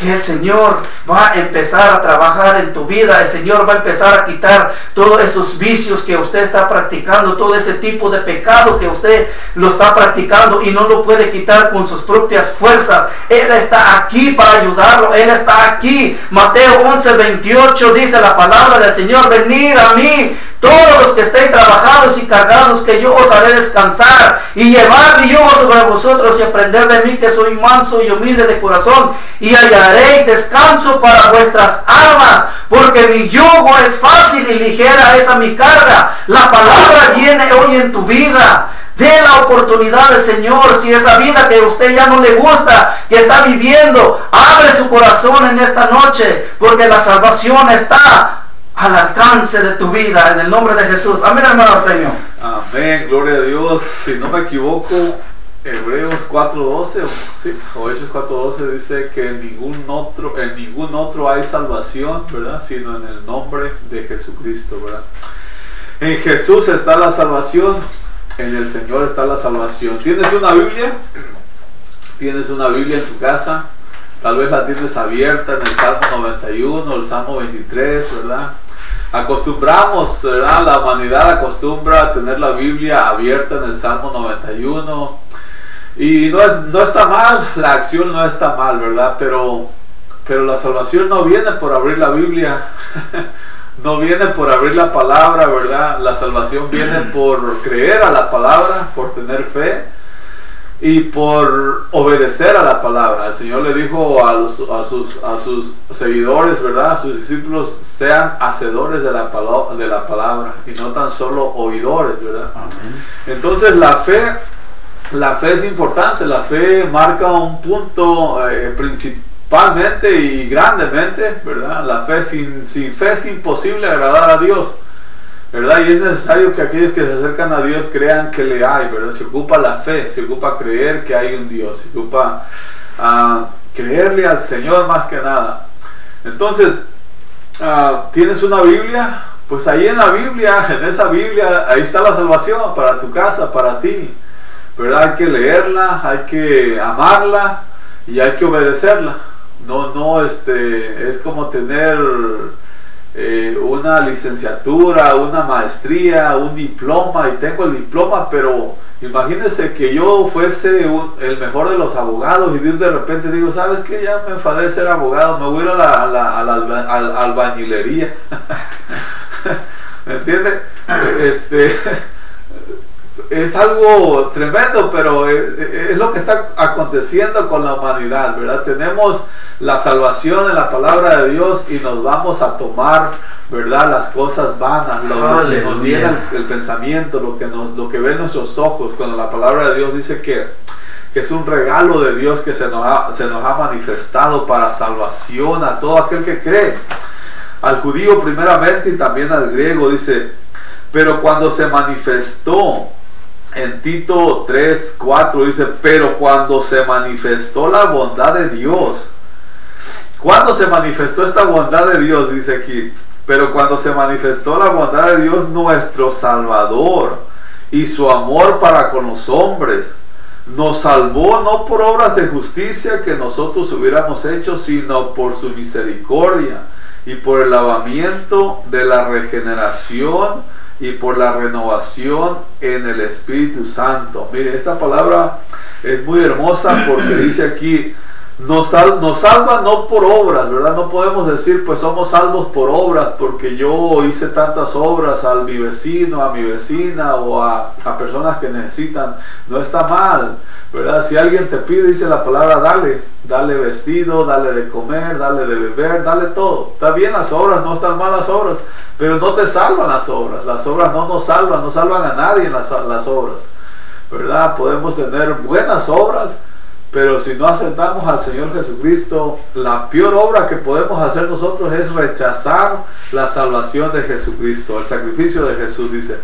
B: que el Señor va a empezar a trabajar en tu vida, el Señor va a empezar a quitar todos esos vicios que usted está practicando, todo ese tipo de pecado que usted lo está practicando y no lo puede quitar con sus propias fuerzas. Él está aquí para ayudarlo, Él está aquí. Mateo 11, 28 dice la palabra del Señor, venir a mí todos los que estéis trabajados y cargados, que yo os haré descansar y llevar mi yugo sobre vosotros y aprender de mí que soy manso y humilde de corazón y hallaréis descanso para vuestras almas, porque mi yugo es fácil y ligera esa mi carga. La palabra viene hoy en tu vida. De la oportunidad del Señor, si esa vida que a usted ya no le gusta, que está viviendo, abre su corazón en esta noche, porque la salvación está al alcance de tu vida en el nombre de Jesús. Amén, hermano Artemio.
A: Amén, gloria a Dios. Si no me equivoco, Hebreos 4.12, sí, o Hechos 4.12 dice que en ningún otro, en ningún otro hay salvación, ¿verdad? Sino en el nombre de Jesucristo, ¿verdad? En Jesús está la salvación, en el Señor está la salvación. ¿Tienes una Biblia? ¿Tienes una Biblia en tu casa? Tal vez la tienes abierta en el Salmo 91, el Salmo 23, ¿verdad? Acostumbramos, ¿verdad? La humanidad acostumbra a tener la Biblia abierta en el Salmo 91. Y no, es, no está mal, la acción no está mal, ¿verdad? Pero, pero la salvación no viene por abrir la Biblia. [LAUGHS] no viene por abrir la palabra, ¿verdad? La salvación viene por creer a la palabra, por tener fe y por obedecer a la palabra. El Señor le dijo a, a, sus, a sus seguidores, ¿verdad? A sus discípulos, sean hacedores de la, de la palabra y no tan solo oidores, ¿verdad? Entonces la fe, la fe es importante, la fe marca un punto eh, principalmente y grandemente, ¿verdad? La fe sin, sin fe es imposible agradar a Dios. ¿Verdad? Y es necesario que aquellos que se acercan a Dios crean que le hay, ¿verdad? Se ocupa la fe, se ocupa creer que hay un Dios, se ocupa uh, creerle al Señor más que nada. Entonces, uh, ¿tienes una Biblia? Pues ahí en la Biblia, en esa Biblia, ahí está la salvación para tu casa, para ti. ¿Verdad? Hay que leerla, hay que amarla y hay que obedecerla. No, no, este, es como tener eh, una licenciatura, una maestría, un diploma y tengo el diploma, pero imagínense que yo fuese el mejor de los abogados y de repente digo, ¿sabes qué? Ya me enfadé de ser abogado, me voy a ir a la, a la, albañilería. [LAUGHS] ¿Me entiendes? [CLEARS THROAT] Este, es algo tremendo, pero es, lo que está aconteciendo con la humanidad, ¿verdad? Tenemos la salvación en la palabra de Dios y nos vamos a tomar, ¿verdad? Las cosas vanas, lo, que nos llena el, pensamiento, lo que, nos, lo que ven nuestros ojos, cuando la palabra de Dios dice que, que es un regalo de Dios que se nos, ha, se nos ha manifestado para salvación a todo aquel que cree. Al judío primeramente y también al griego dice, pero cuando se manifestó en Tito 3, 4 dice, pero cuando se manifestó la bondad de Dios, cuando se manifestó esta bondad de Dios, dice aquí, pero cuando se manifestó la bondad de Dios nuestro Salvador y su amor para con los hombres, nos salvó no por obras de justicia que nosotros hubiéramos hecho, sino por su misericordia y por el lavamiento de la regeneración y por la renovación en el Espíritu Santo. Mire, esta palabra es muy hermosa porque [COUGHS] dice aquí, nos, salva no por obras, ¿verdad? No podemos decir, pues somos salvos por obras, porque yo hice tantas obras al mi vecino, a mi vecina o a, a personas que necesitan. No está mal, ¿verdad? Si alguien te pide, dice la palabra, dale, dale vestido, dale de comer, dale de beber, dale todo. Está bien las obras, no están mal las obras, pero no te salvan las obras. Las obras no nos salvan, no salvan a nadie en las, las obras, ¿verdad? Podemos tener buenas obras pero si no aceptamos al Señor Jesucristo, la peor obra que podemos hacer nosotros es rechazar la salvación de Jesucristo, el sacrificio de Jesús, dice.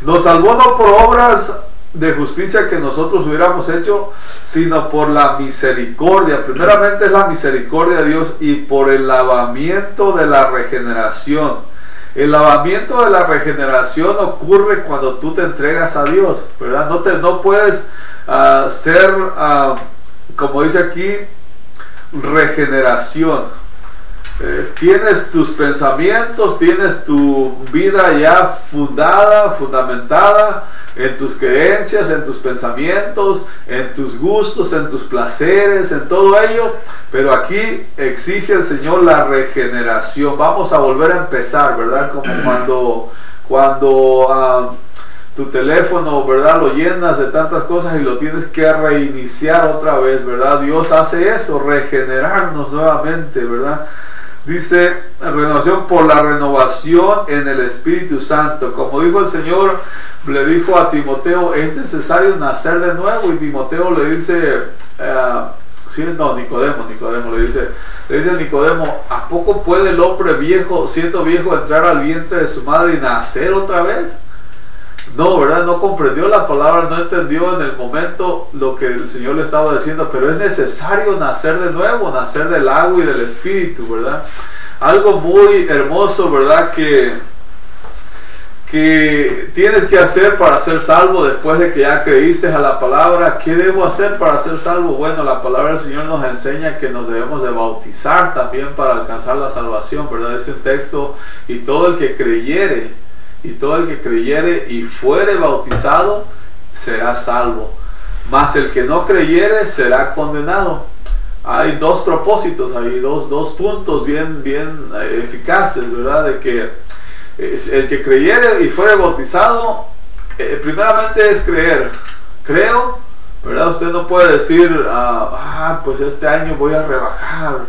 A: Nos salvó no por obras de justicia que nosotros hubiéramos hecho, sino por la misericordia. Primeramente es la misericordia de Dios y por el lavamiento de la regeneración. El lavamiento de la regeneración ocurre cuando tú te entregas a Dios, ¿verdad? No, te, no puedes ser, como dice aquí, regeneración. Eh, tienes tus pensamientos, tienes tu vida ya fundada, fundamentada en tus creencias, en tus pensamientos, en tus gustos, en tus placeres, en todo ello. Pero aquí exige el Señor la regeneración. Vamos a volver a empezar, ¿verdad? Como [CLEARS THROAT] cuando, cuando tu teléfono, ¿verdad? Lo llenas de tantas cosas y lo tienes que reiniciar otra vez, ¿verdad? Dios hace eso, regenerarnos nuevamente, ¿verdad? Dice renovación por la renovación en el Espíritu Santo. Como dijo el Señor, le dijo a Timoteo, es necesario nacer de nuevo. Y Timoteo le dice, eh, sí, no, Nicodemo, Nicodemo le dice, le dice Nicodemo, ¿a poco puede el hombre viejo, siendo viejo, entrar al vientre de su madre y nacer otra vez? No, ¿verdad? No comprendió la palabra, no entendió en el momento lo que el Señor le estaba diciendo, pero es necesario nacer de nuevo, nacer del agua y del Espíritu, ¿verdad? Algo muy hermoso, ¿verdad? Que, que tienes que hacer para ser salvo después de que ya creíste a la palabra. ¿Qué debo hacer para ser salvo? Bueno, la palabra del Señor nos enseña que nos debemos de bautizar también para alcanzar la salvación, ¿verdad? Es un texto, y todo el que creyere, y todo el que creyere y fuere bautizado será salvo. Mas el que no creyere será condenado. hay dos propósitos, hay dos, dos puntos bien, bien eh, eficaces, ¿verdad? De que el que creyere y fuere bautizado, eh, primeramente es creer. Creo, ¿verdad? Usted no puede decir, ah, ah, pues este año voy a rebajar.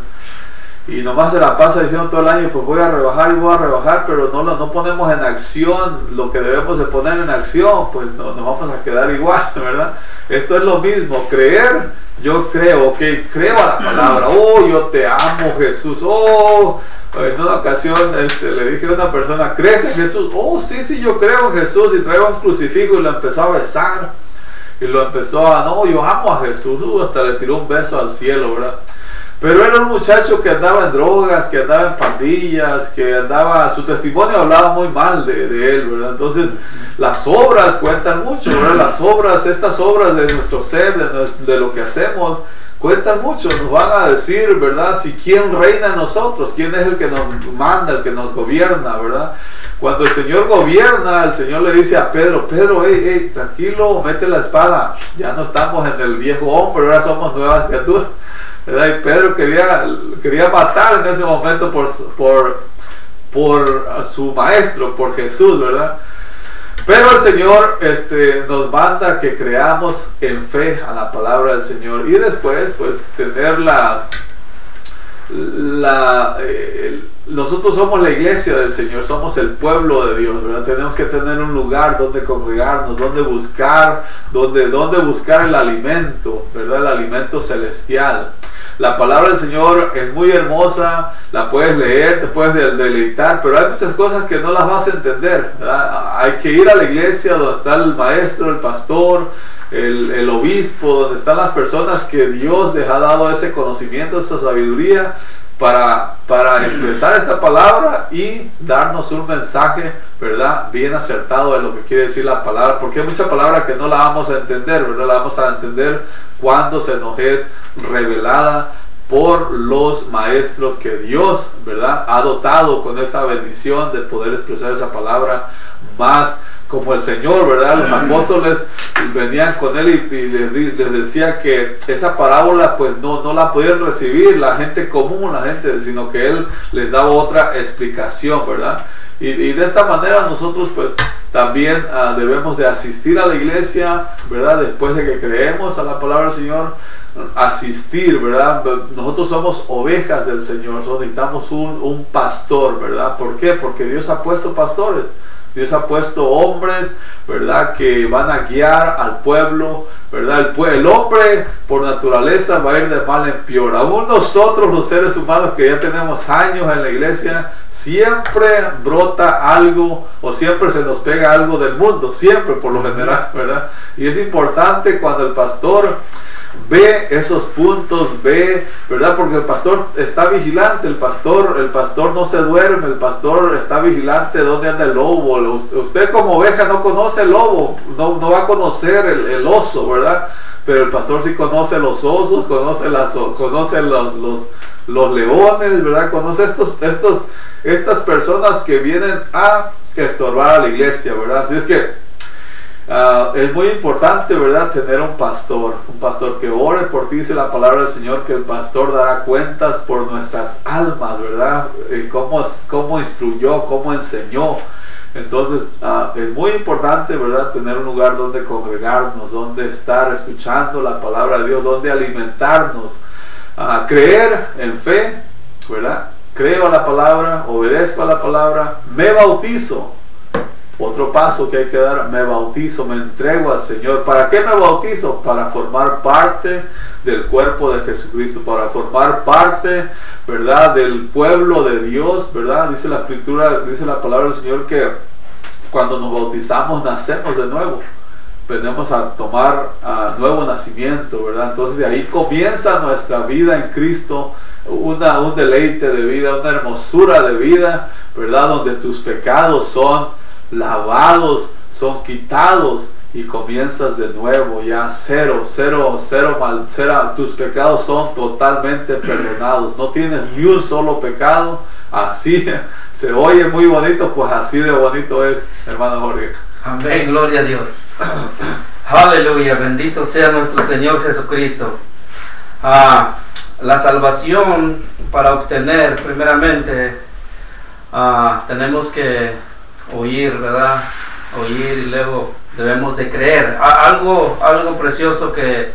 A: Y nomás se la pasa diciendo todo el año, pues voy a rebajar y voy a rebajar, pero no, no ponemos en acción lo que debemos de poner en acción, pues no, nos vamos a quedar igual, [LAUGHS] ¿verdad? Esto es lo mismo, creer, yo creo, ok, creo a la palabra, [CLEARS THROAT] oh, yo te amo Jesús, oh, en una ocasión este, le dije a una persona, ¿crees en Jesús? Oh, sí, sí, yo creo en Jesús y traigo un crucifijo y lo empezó a besar y lo empezó a, no, yo amo a Jesús, uh, hasta le tiró un beso al cielo, ¿verdad? Pero era un muchacho que andaba en drogas, que andaba en pandillas, que andaba, su testimonio hablaba muy mal de, él, ¿verdad? Entonces, las obras cuentan mucho, ¿verdad? Las obras, estas obras de nuestro ser, de, de lo que hacemos, cuentan mucho, nos van a decir, ¿verdad? Si quién reina en nosotros, quién es el que nos manda, el que nos gobierna, ¿verdad? Cuando el Señor gobierna, el Señor le dice a Pedro, Pedro, hey, hey, tranquilo, mete la espada, ya no estamos en el viejo hombre, ahora somos nuevas criaturas. ¿Verdad? Y Pedro quería, quería matar en ese momento por, por, por su maestro, por Jesús, ¿verdad? Pero el Señor este, nos manda que creamos en fe a la palabra del Señor y después pues tener la... eh, nosotros somos la iglesia del Señor, somos el pueblo de Dios, ¿verdad? Tenemos que tener un lugar donde congregarnos, donde buscar, donde, donde buscar el alimento, ¿verdad? El alimento celestial. La palabra del Señor es muy hermosa, la puedes leer, te puedes deleitar, pero hay muchas cosas que no las vas a entender. Hay que ir a la iglesia donde está el maestro, el pastor, el, el, obispo, donde están las personas que Dios les ha dado ese conocimiento, esa sabiduría para, para expresar esta palabra y darnos un mensaje, ¿verdad? Bien acertado de lo que quiere decir la palabra, porque hay mucha palabra que no la vamos a entender, ¿verdad? La vamos a entender cuando se nos es revelada por los maestros que Dios, ¿verdad? Ha dotado con esa bendición de poder expresar esa palabra más como el Señor, ¿verdad? Los apóstoles venían con él y, les, decía que esa parábola pues no, no la podían recibir la gente común, la gente, sino que él les daba otra explicación, ¿verdad? Y, de esta manera nosotros pues también uh, debemos de asistir a la iglesia, ¿verdad? Después de que creemos a la palabra del Señor, asistir, ¿verdad? Nosotros somos ovejas del Señor, necesitamos un, un pastor, ¿verdad? ¿Por qué? Porque Dios ha puesto pastores. Dios ha puesto hombres, ¿verdad? Que van a guiar al pueblo, ¿verdad? El, el, hombre por naturaleza va a ir de mal en peor. Aún nosotros los seres humanos que ya tenemos años en la iglesia, siempre brota algo o siempre se nos pega algo del mundo, siempre por lo general, ¿verdad? Y es importante cuando el pastor ve esos puntos, ve, ¿verdad? Porque el pastor está vigilante, el pastor, el pastor no se duerme, el pastor está vigilante dónde anda el lobo. Usted como oveja no conoce el lobo, no, no va a conocer el, el, oso, ¿verdad? Pero el pastor sí conoce los osos, conoce, las, conoce los, los, los leones, ¿verdad? Conoce estos, estos, estas personas que vienen a estorbar a la iglesia, ¿verdad? Así es que Uh, es muy importante, ¿verdad?, tener un pastor, un pastor que ore por ti, dice la palabra del Señor, que el pastor dará cuentas por nuestras almas, ¿verdad? Y cómo, cómo instruyó, cómo enseñó. Entonces, uh, es muy importante, ¿verdad?, tener un lugar donde congregarnos, donde estar escuchando la palabra de Dios, donde alimentarnos, uh, creer en fe, ¿verdad? Creo a la palabra, obedezco a la palabra, me bautizo otro paso que hay que dar, me bautizo, me entrego al Señor. ¿Para qué me bautizo? Para formar parte del cuerpo de Jesucristo, para formar parte, ¿verdad? Del pueblo de Dios, ¿verdad? Dice la escritura, dice la palabra del Señor que cuando nos bautizamos nacemos de nuevo. Venimos a tomar nuevo nacimiento, ¿verdad? Entonces de ahí comienza nuestra vida en Cristo, una, un deleite de vida, una hermosura de vida, ¿verdad? Donde tus pecados son lavados, son quitados y comienzas de nuevo ya cero, cero, cero mal, cero, tus pecados son totalmente perdonados, no tienes ni un solo pecado, así [LAUGHS] se oye muy bonito, pues así de bonito es, hermano Jorge.
B: Amén, gloria a Dios. [LAUGHS] Aleluya, bendito sea nuestro Señor Jesucristo. Ah, la salvación para obtener, primeramente, ah, tenemos que oír, ¿verdad? Oír y luego debemos de creer. algo, algo precioso que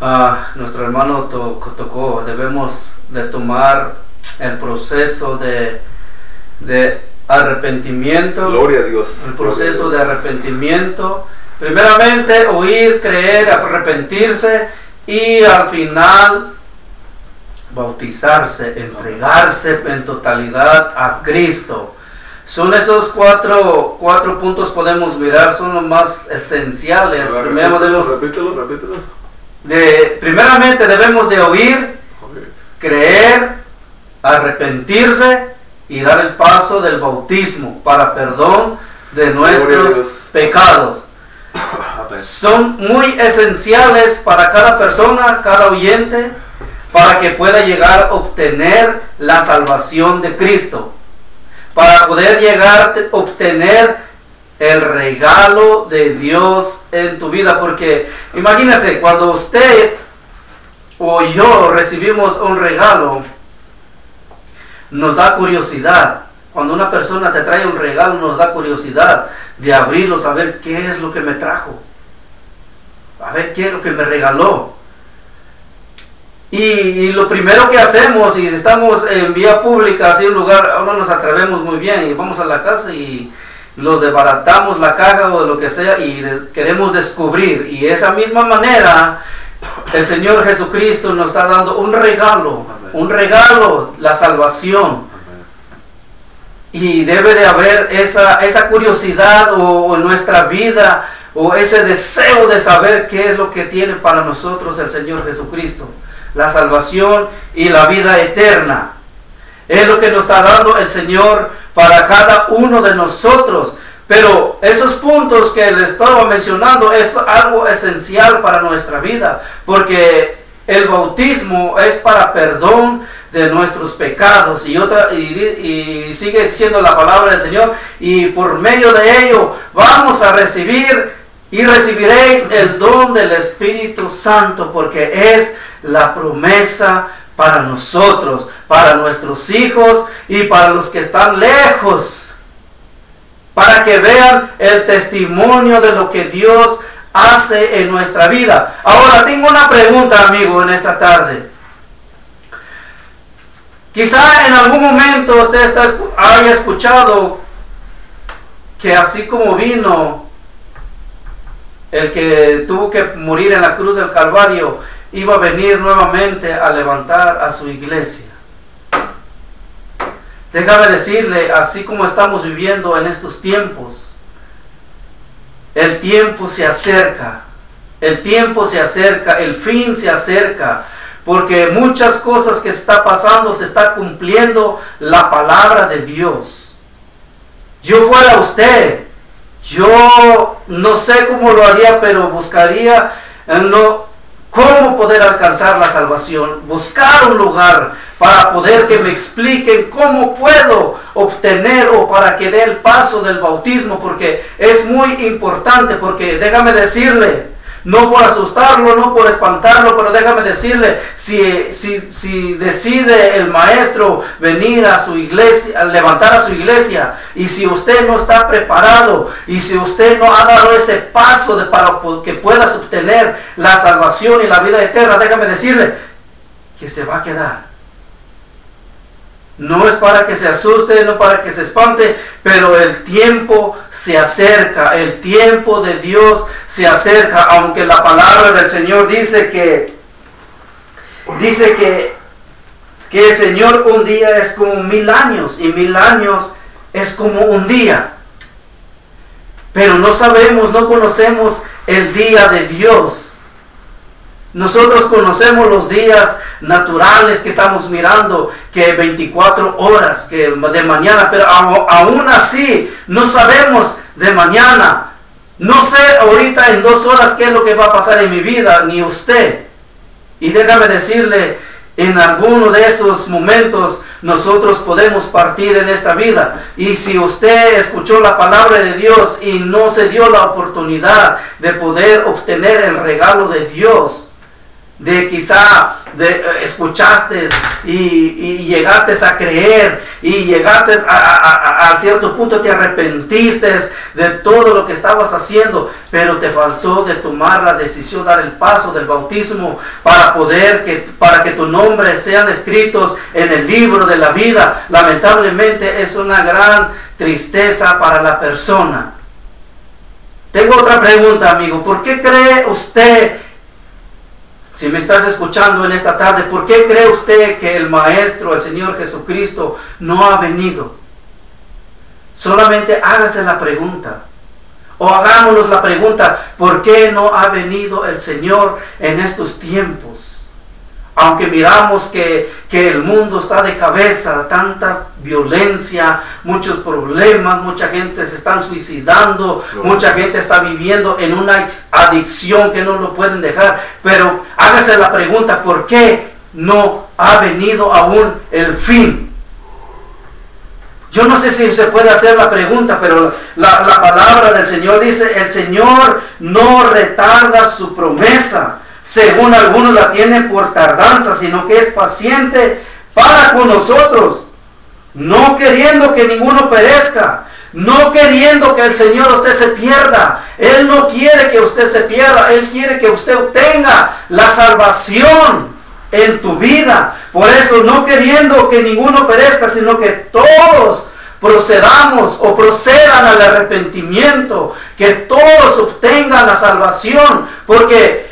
B: ah, nuestro hermano tocó, debemos de tomar el proceso de, de arrepentimiento.
A: Gloria a Dios.
B: El proceso de arrepentimiento. Primeramente, oír, creer, arrepentirse y al final bautizarse, entregarse en totalidad a Cristo. Son esos cuatro, cuatro puntos podemos mirar, son los más esenciales.
A: Primero repítelo, repítelo,
B: De, primeramente debemos de oír, creer, arrepentirse y dar el paso del bautismo para perdón de nuestros pecados. Son muy esenciales para cada persona, cada oyente, para que pueda llegar a obtener la salvación de Cristo para poder llegar a obtener el regalo de Dios en tu vida. Porque imagínese, cuando usted o yo recibimos un regalo, nos da curiosidad. Cuando una persona te trae un regalo, nos da curiosidad de abrirlo, saber qué es lo que me trajo. A ver qué es lo que me regaló. Y, lo primero que hacemos, si estamos en vía pública, así en un lugar, no nos atrevemos muy bien y vamos a la casa y los desbaratamos la caja o lo que sea y queremos descubrir. Y esa misma manera, el Señor Jesucristo nos está dando un regalo, un regalo, la salvación. Y debe de haber esa, esa curiosidad o en nuestra vida o ese deseo de saber qué es lo que tiene para nosotros el Señor Jesucristo la salvación y la vida eterna. Es lo que nos está dando el Señor para cada uno de nosotros. Pero esos puntos que le estaba mencionando es algo esencial para nuestra vida, porque el bautismo es para perdón de nuestros pecados y otra y, y, sigue siendo la palabra del Señor y por medio de ello vamos a recibir y recibiréis el don del Espíritu Santo porque es la promesa para nosotros, para nuestros hijos y para los que están lejos, para que vean el testimonio de lo que Dios hace en nuestra vida. Ahora tengo una pregunta, amigo, en esta tarde. Quizá en algún momento usted haya escuchado que así como vino el que tuvo que morir en la cruz del Calvario, iba a venir nuevamente a levantar a su iglesia. Déjame decirle, así como estamos viviendo en estos tiempos, el tiempo se acerca, el tiempo se acerca, el fin se acerca, porque muchas cosas que está pasando se está cumpliendo la palabra de Dios. Yo fuera usted, yo no sé cómo lo haría, pero buscaría no, cómo poder alcanzar la salvación, buscar un lugar para poder que me expliquen cómo puedo obtener o para que dé el paso del bautismo, porque es muy importante, porque déjame decirle, no por asustarlo, no por espantarlo, pero déjame decirle, si, si, decide el maestro venir a su iglesia, levantar a su iglesia, y si usted no está preparado, y si usted no ha dado ese paso de, para que puedas obtener la salvación y la vida eterna, déjame decirle que se va a quedar no es para que se asuste, no para que se espante, pero el tiempo se acerca, el tiempo de Dios se acerca, aunque la palabra del Señor dice que dice que que el Señor un día es como mil años y mil años es como un día. Pero no sabemos, no conocemos el día de Dios. Nosotros conocemos los días naturales que estamos mirando, que 24 horas que de mañana, pero aún así no sabemos de mañana. No sé ahorita en dos horas qué es lo que va a pasar en mi vida, ni usted. Y déjame decirle, en alguno de esos momentos nosotros podemos partir en esta vida. Y si usted escuchó la palabra de Dios y no se dio la oportunidad de poder obtener el regalo de Dios, de quizá de, eh, escuchaste y, llegaste a creer y llegaste a, a, cierto punto te arrepentiste de todo lo que estabas haciendo, pero te faltó de tomar la decisión, dar el paso del bautismo para poder que, para que tu nombre sean escritos en el libro de la vida. Lamentablemente es una gran tristeza para la persona. Tengo otra pregunta, amigo. ¿Por qué cree usted si me estás escuchando en esta tarde, ¿por qué cree usted que el Maestro, el Señor Jesucristo, no ha venido? Solamente hágase la pregunta. O hagámonos la pregunta, ¿por qué no ha venido el Señor en estos tiempos? Aunque miramos que, el mundo está de cabeza, tanta violencia, muchos problemas, mucha gente se está suicidando, mucha gente está viviendo en una adicción que no lo pueden dejar. Pero hágase la pregunta, ¿por qué no ha venido aún el fin? Yo no sé si se puede hacer la pregunta, pero la, la palabra del Señor dice, el Señor no retarda su promesa según algunos la tienen por tardanza, sino que es paciente para con nosotros, no queriendo que ninguno perezca, no queriendo que el Señor usted se pierda. Él no quiere que usted se pierda, Él quiere que usted obtenga la salvación en tu vida. Por eso, no queriendo que ninguno perezca, sino que todos procedamos o procedan al arrepentimiento, que todos obtengan la salvación, porque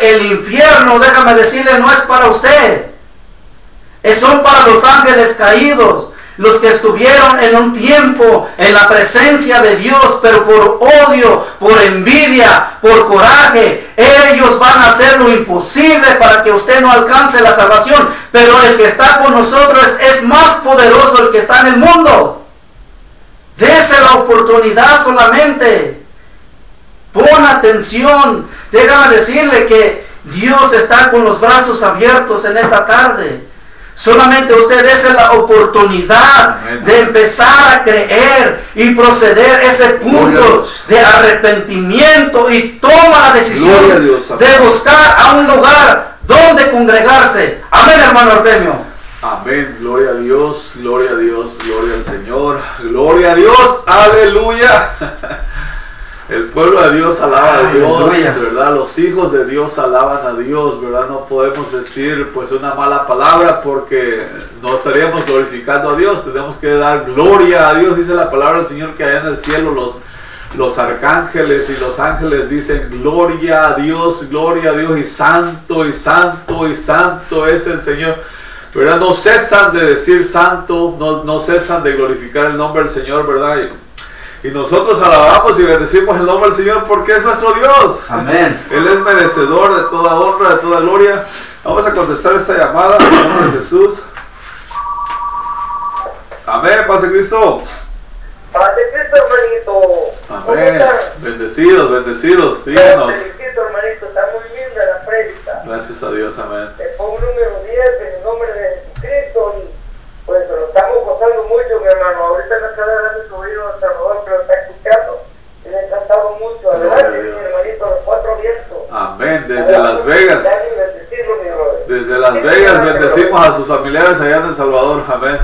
B: el infierno, déjame decirle, no es para usted. Son para los ángeles caídos, los que estuvieron en un tiempo en la presencia de Dios, pero por odio, por envidia, por coraje, ellos van a hacer lo imposible para que usted no alcance la salvación. Pero el que está con nosotros es más poderoso el que está en el mundo. Dese la oportunidad solamente. Pon atención. Déjame decirle que Dios está con los brazos abiertos en esta tarde. Solamente usted es la oportunidad de empezar a creer y proceder ese punto de arrepentimiento y toma la decisión de buscar a un lugar donde congregarse. Amén, hermano Artemio.
A: Amén, gloria a Dios, gloria a Dios, gloria al Señor, gloria a Dios, aleluya. [LAUGHS] El pueblo de Dios alaba a Dios, ¿verdad? Los hijos de Dios alaban a Dios, ¿verdad? No podemos decir pues una mala palabra porque no estaríamos glorificando a Dios. Tenemos que dar gloria a Dios. Dice la palabra del Señor que allá en el cielo los, los arcángeles y los ángeles dicen gloria a Dios, gloria a Dios y santo y santo y santo es el Señor. ¿Verdad? No cesan de decir santo, no, no cesan de glorificar el nombre del Señor, ¿verdad? Y nosotros alabamos y bendecimos el nombre del Señor porque es nuestro Dios.
B: Amén.
A: Él es merecedor de toda honra, de toda gloria. Vamos a contestar esta llamada en el nombre de Jesús. Amén, Pase Cristo.
C: Pase Cristo, hermanito.
A: Amén. Bendecidos, bendecidos. Díganos.
C: Felicito, hermanito. Está muy linda la prédica.
A: Gracias a Dios, amén.
C: El pongo número 10 en el nombre de Jesucristo. Y pues lo gozando mucho, mi hermano. Ahorita no está dando su oído a Salvador, pero está escuchando. Y le encantado mucho. Adelante, mi hermanito, los cuatro vientos.
A: Amén. Desde Las Vegas. Desde Las Vegas bendecimos a sus familiares allá en El Salvador. Amén.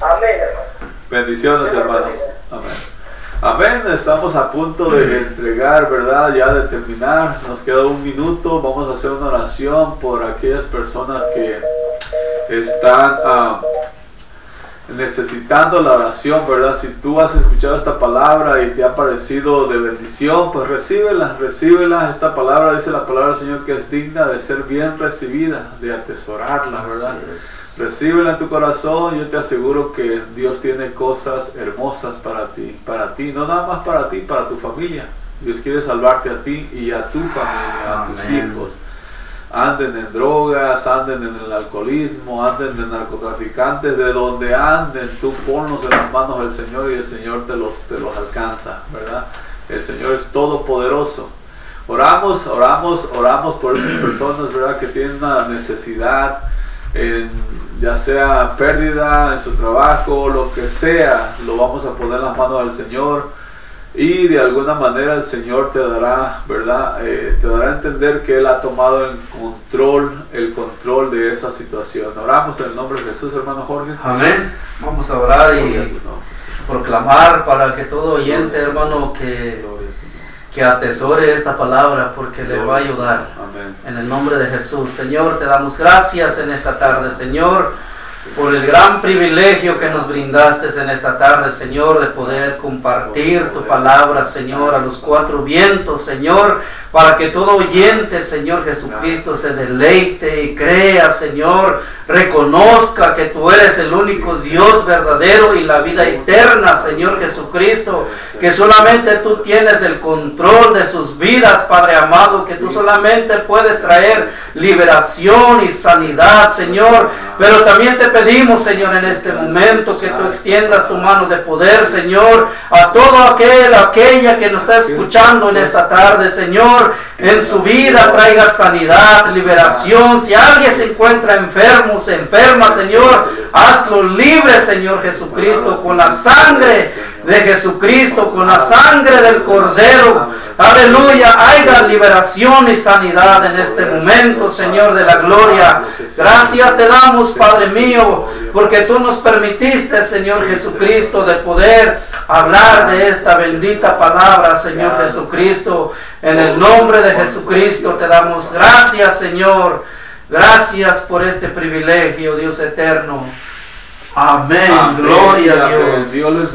C: Amén, hermano.
A: Bendiciones, hermanos. Amén. Amén, estamos a punto de entregar, ¿verdad? Ya de terminar, nos queda un minuto, vamos a hacer una oración por aquellas personas que están uh, necesitando la oración, ¿verdad? Si tú has escuchado esta palabra y te ha parecido de bendición, pues recíbela, recíbela. Esta palabra dice la palabra del Señor que es digna de ser bien recibida, de atesorarla, ¿verdad? Recíbela en tu corazón. Yo te aseguro que Dios tiene cosas hermosas para ti, para ti, no nada más para ti, para tu familia. Dios quiere salvarte a ti y a tu familia, a tus hijos anden en drogas, anden en el alcoholismo, anden en narcotraficantes, de donde anden, tú ponlos en las manos del Señor y el Señor te los, te los alcanza, ¿verdad? El Señor es todopoderoso. Oramos, oramos, oramos por esas personas, ¿verdad? Que tienen una necesidad, ya sea pérdida en su trabajo, lo que sea, lo vamos a poner en las manos del Señor y de alguna manera el Señor te dará, ¿verdad? Eh, te dará a entender que Él ha tomado el control, el control de esa situación. Oramos en el nombre de Jesús, hermano Jorge.
B: Amén. Vamos a orar y proclamar para que todo oyente, hermano, que, que atesore esta palabra porque le va a ayudar.
A: Amén.
B: En el nombre de Jesús, Señor, te damos gracias en esta tarde, Señor, por el gran privilegio que nos brindaste en esta tarde, Señor, de poder compartir tu palabra, Señor, a los cuatro vientos, Señor, para que todo oyente, Señor Jesucristo, se deleite y crea, Señor, reconozca que tú eres el único Dios verdadero y la vida eterna, Señor Jesucristo, que solamente tú tienes el control de sus vidas, Padre amado, que tú solamente puedes traer liberación y sanidad, Señor. Pero también te pedimos, Señor, en este momento que tú extiendas tu mano de poder, Señor, a todo aquel, aquella que nos está escuchando en esta tarde, Señor, en su vida traiga sanidad, liberación. Si alguien se encuentra enfermo, se enferma, Señor, hazlo libre, Señor Jesucristo, con la sangre de Jesucristo, con la sangre del Cordero. Aleluya, haya liberación y sanidad en este momento, Señor de la gloria. Gracias te damos, Padre mío, porque tú nos permitiste, Señor Jesucristo, de poder hablar de esta bendita palabra, Señor Jesucristo. En el nombre de Jesucristo te damos gracias, Señor. Gracias por este privilegio, Dios eterno. Amén.
A: Amén.
B: Gloria a. Dios.
A: Dios les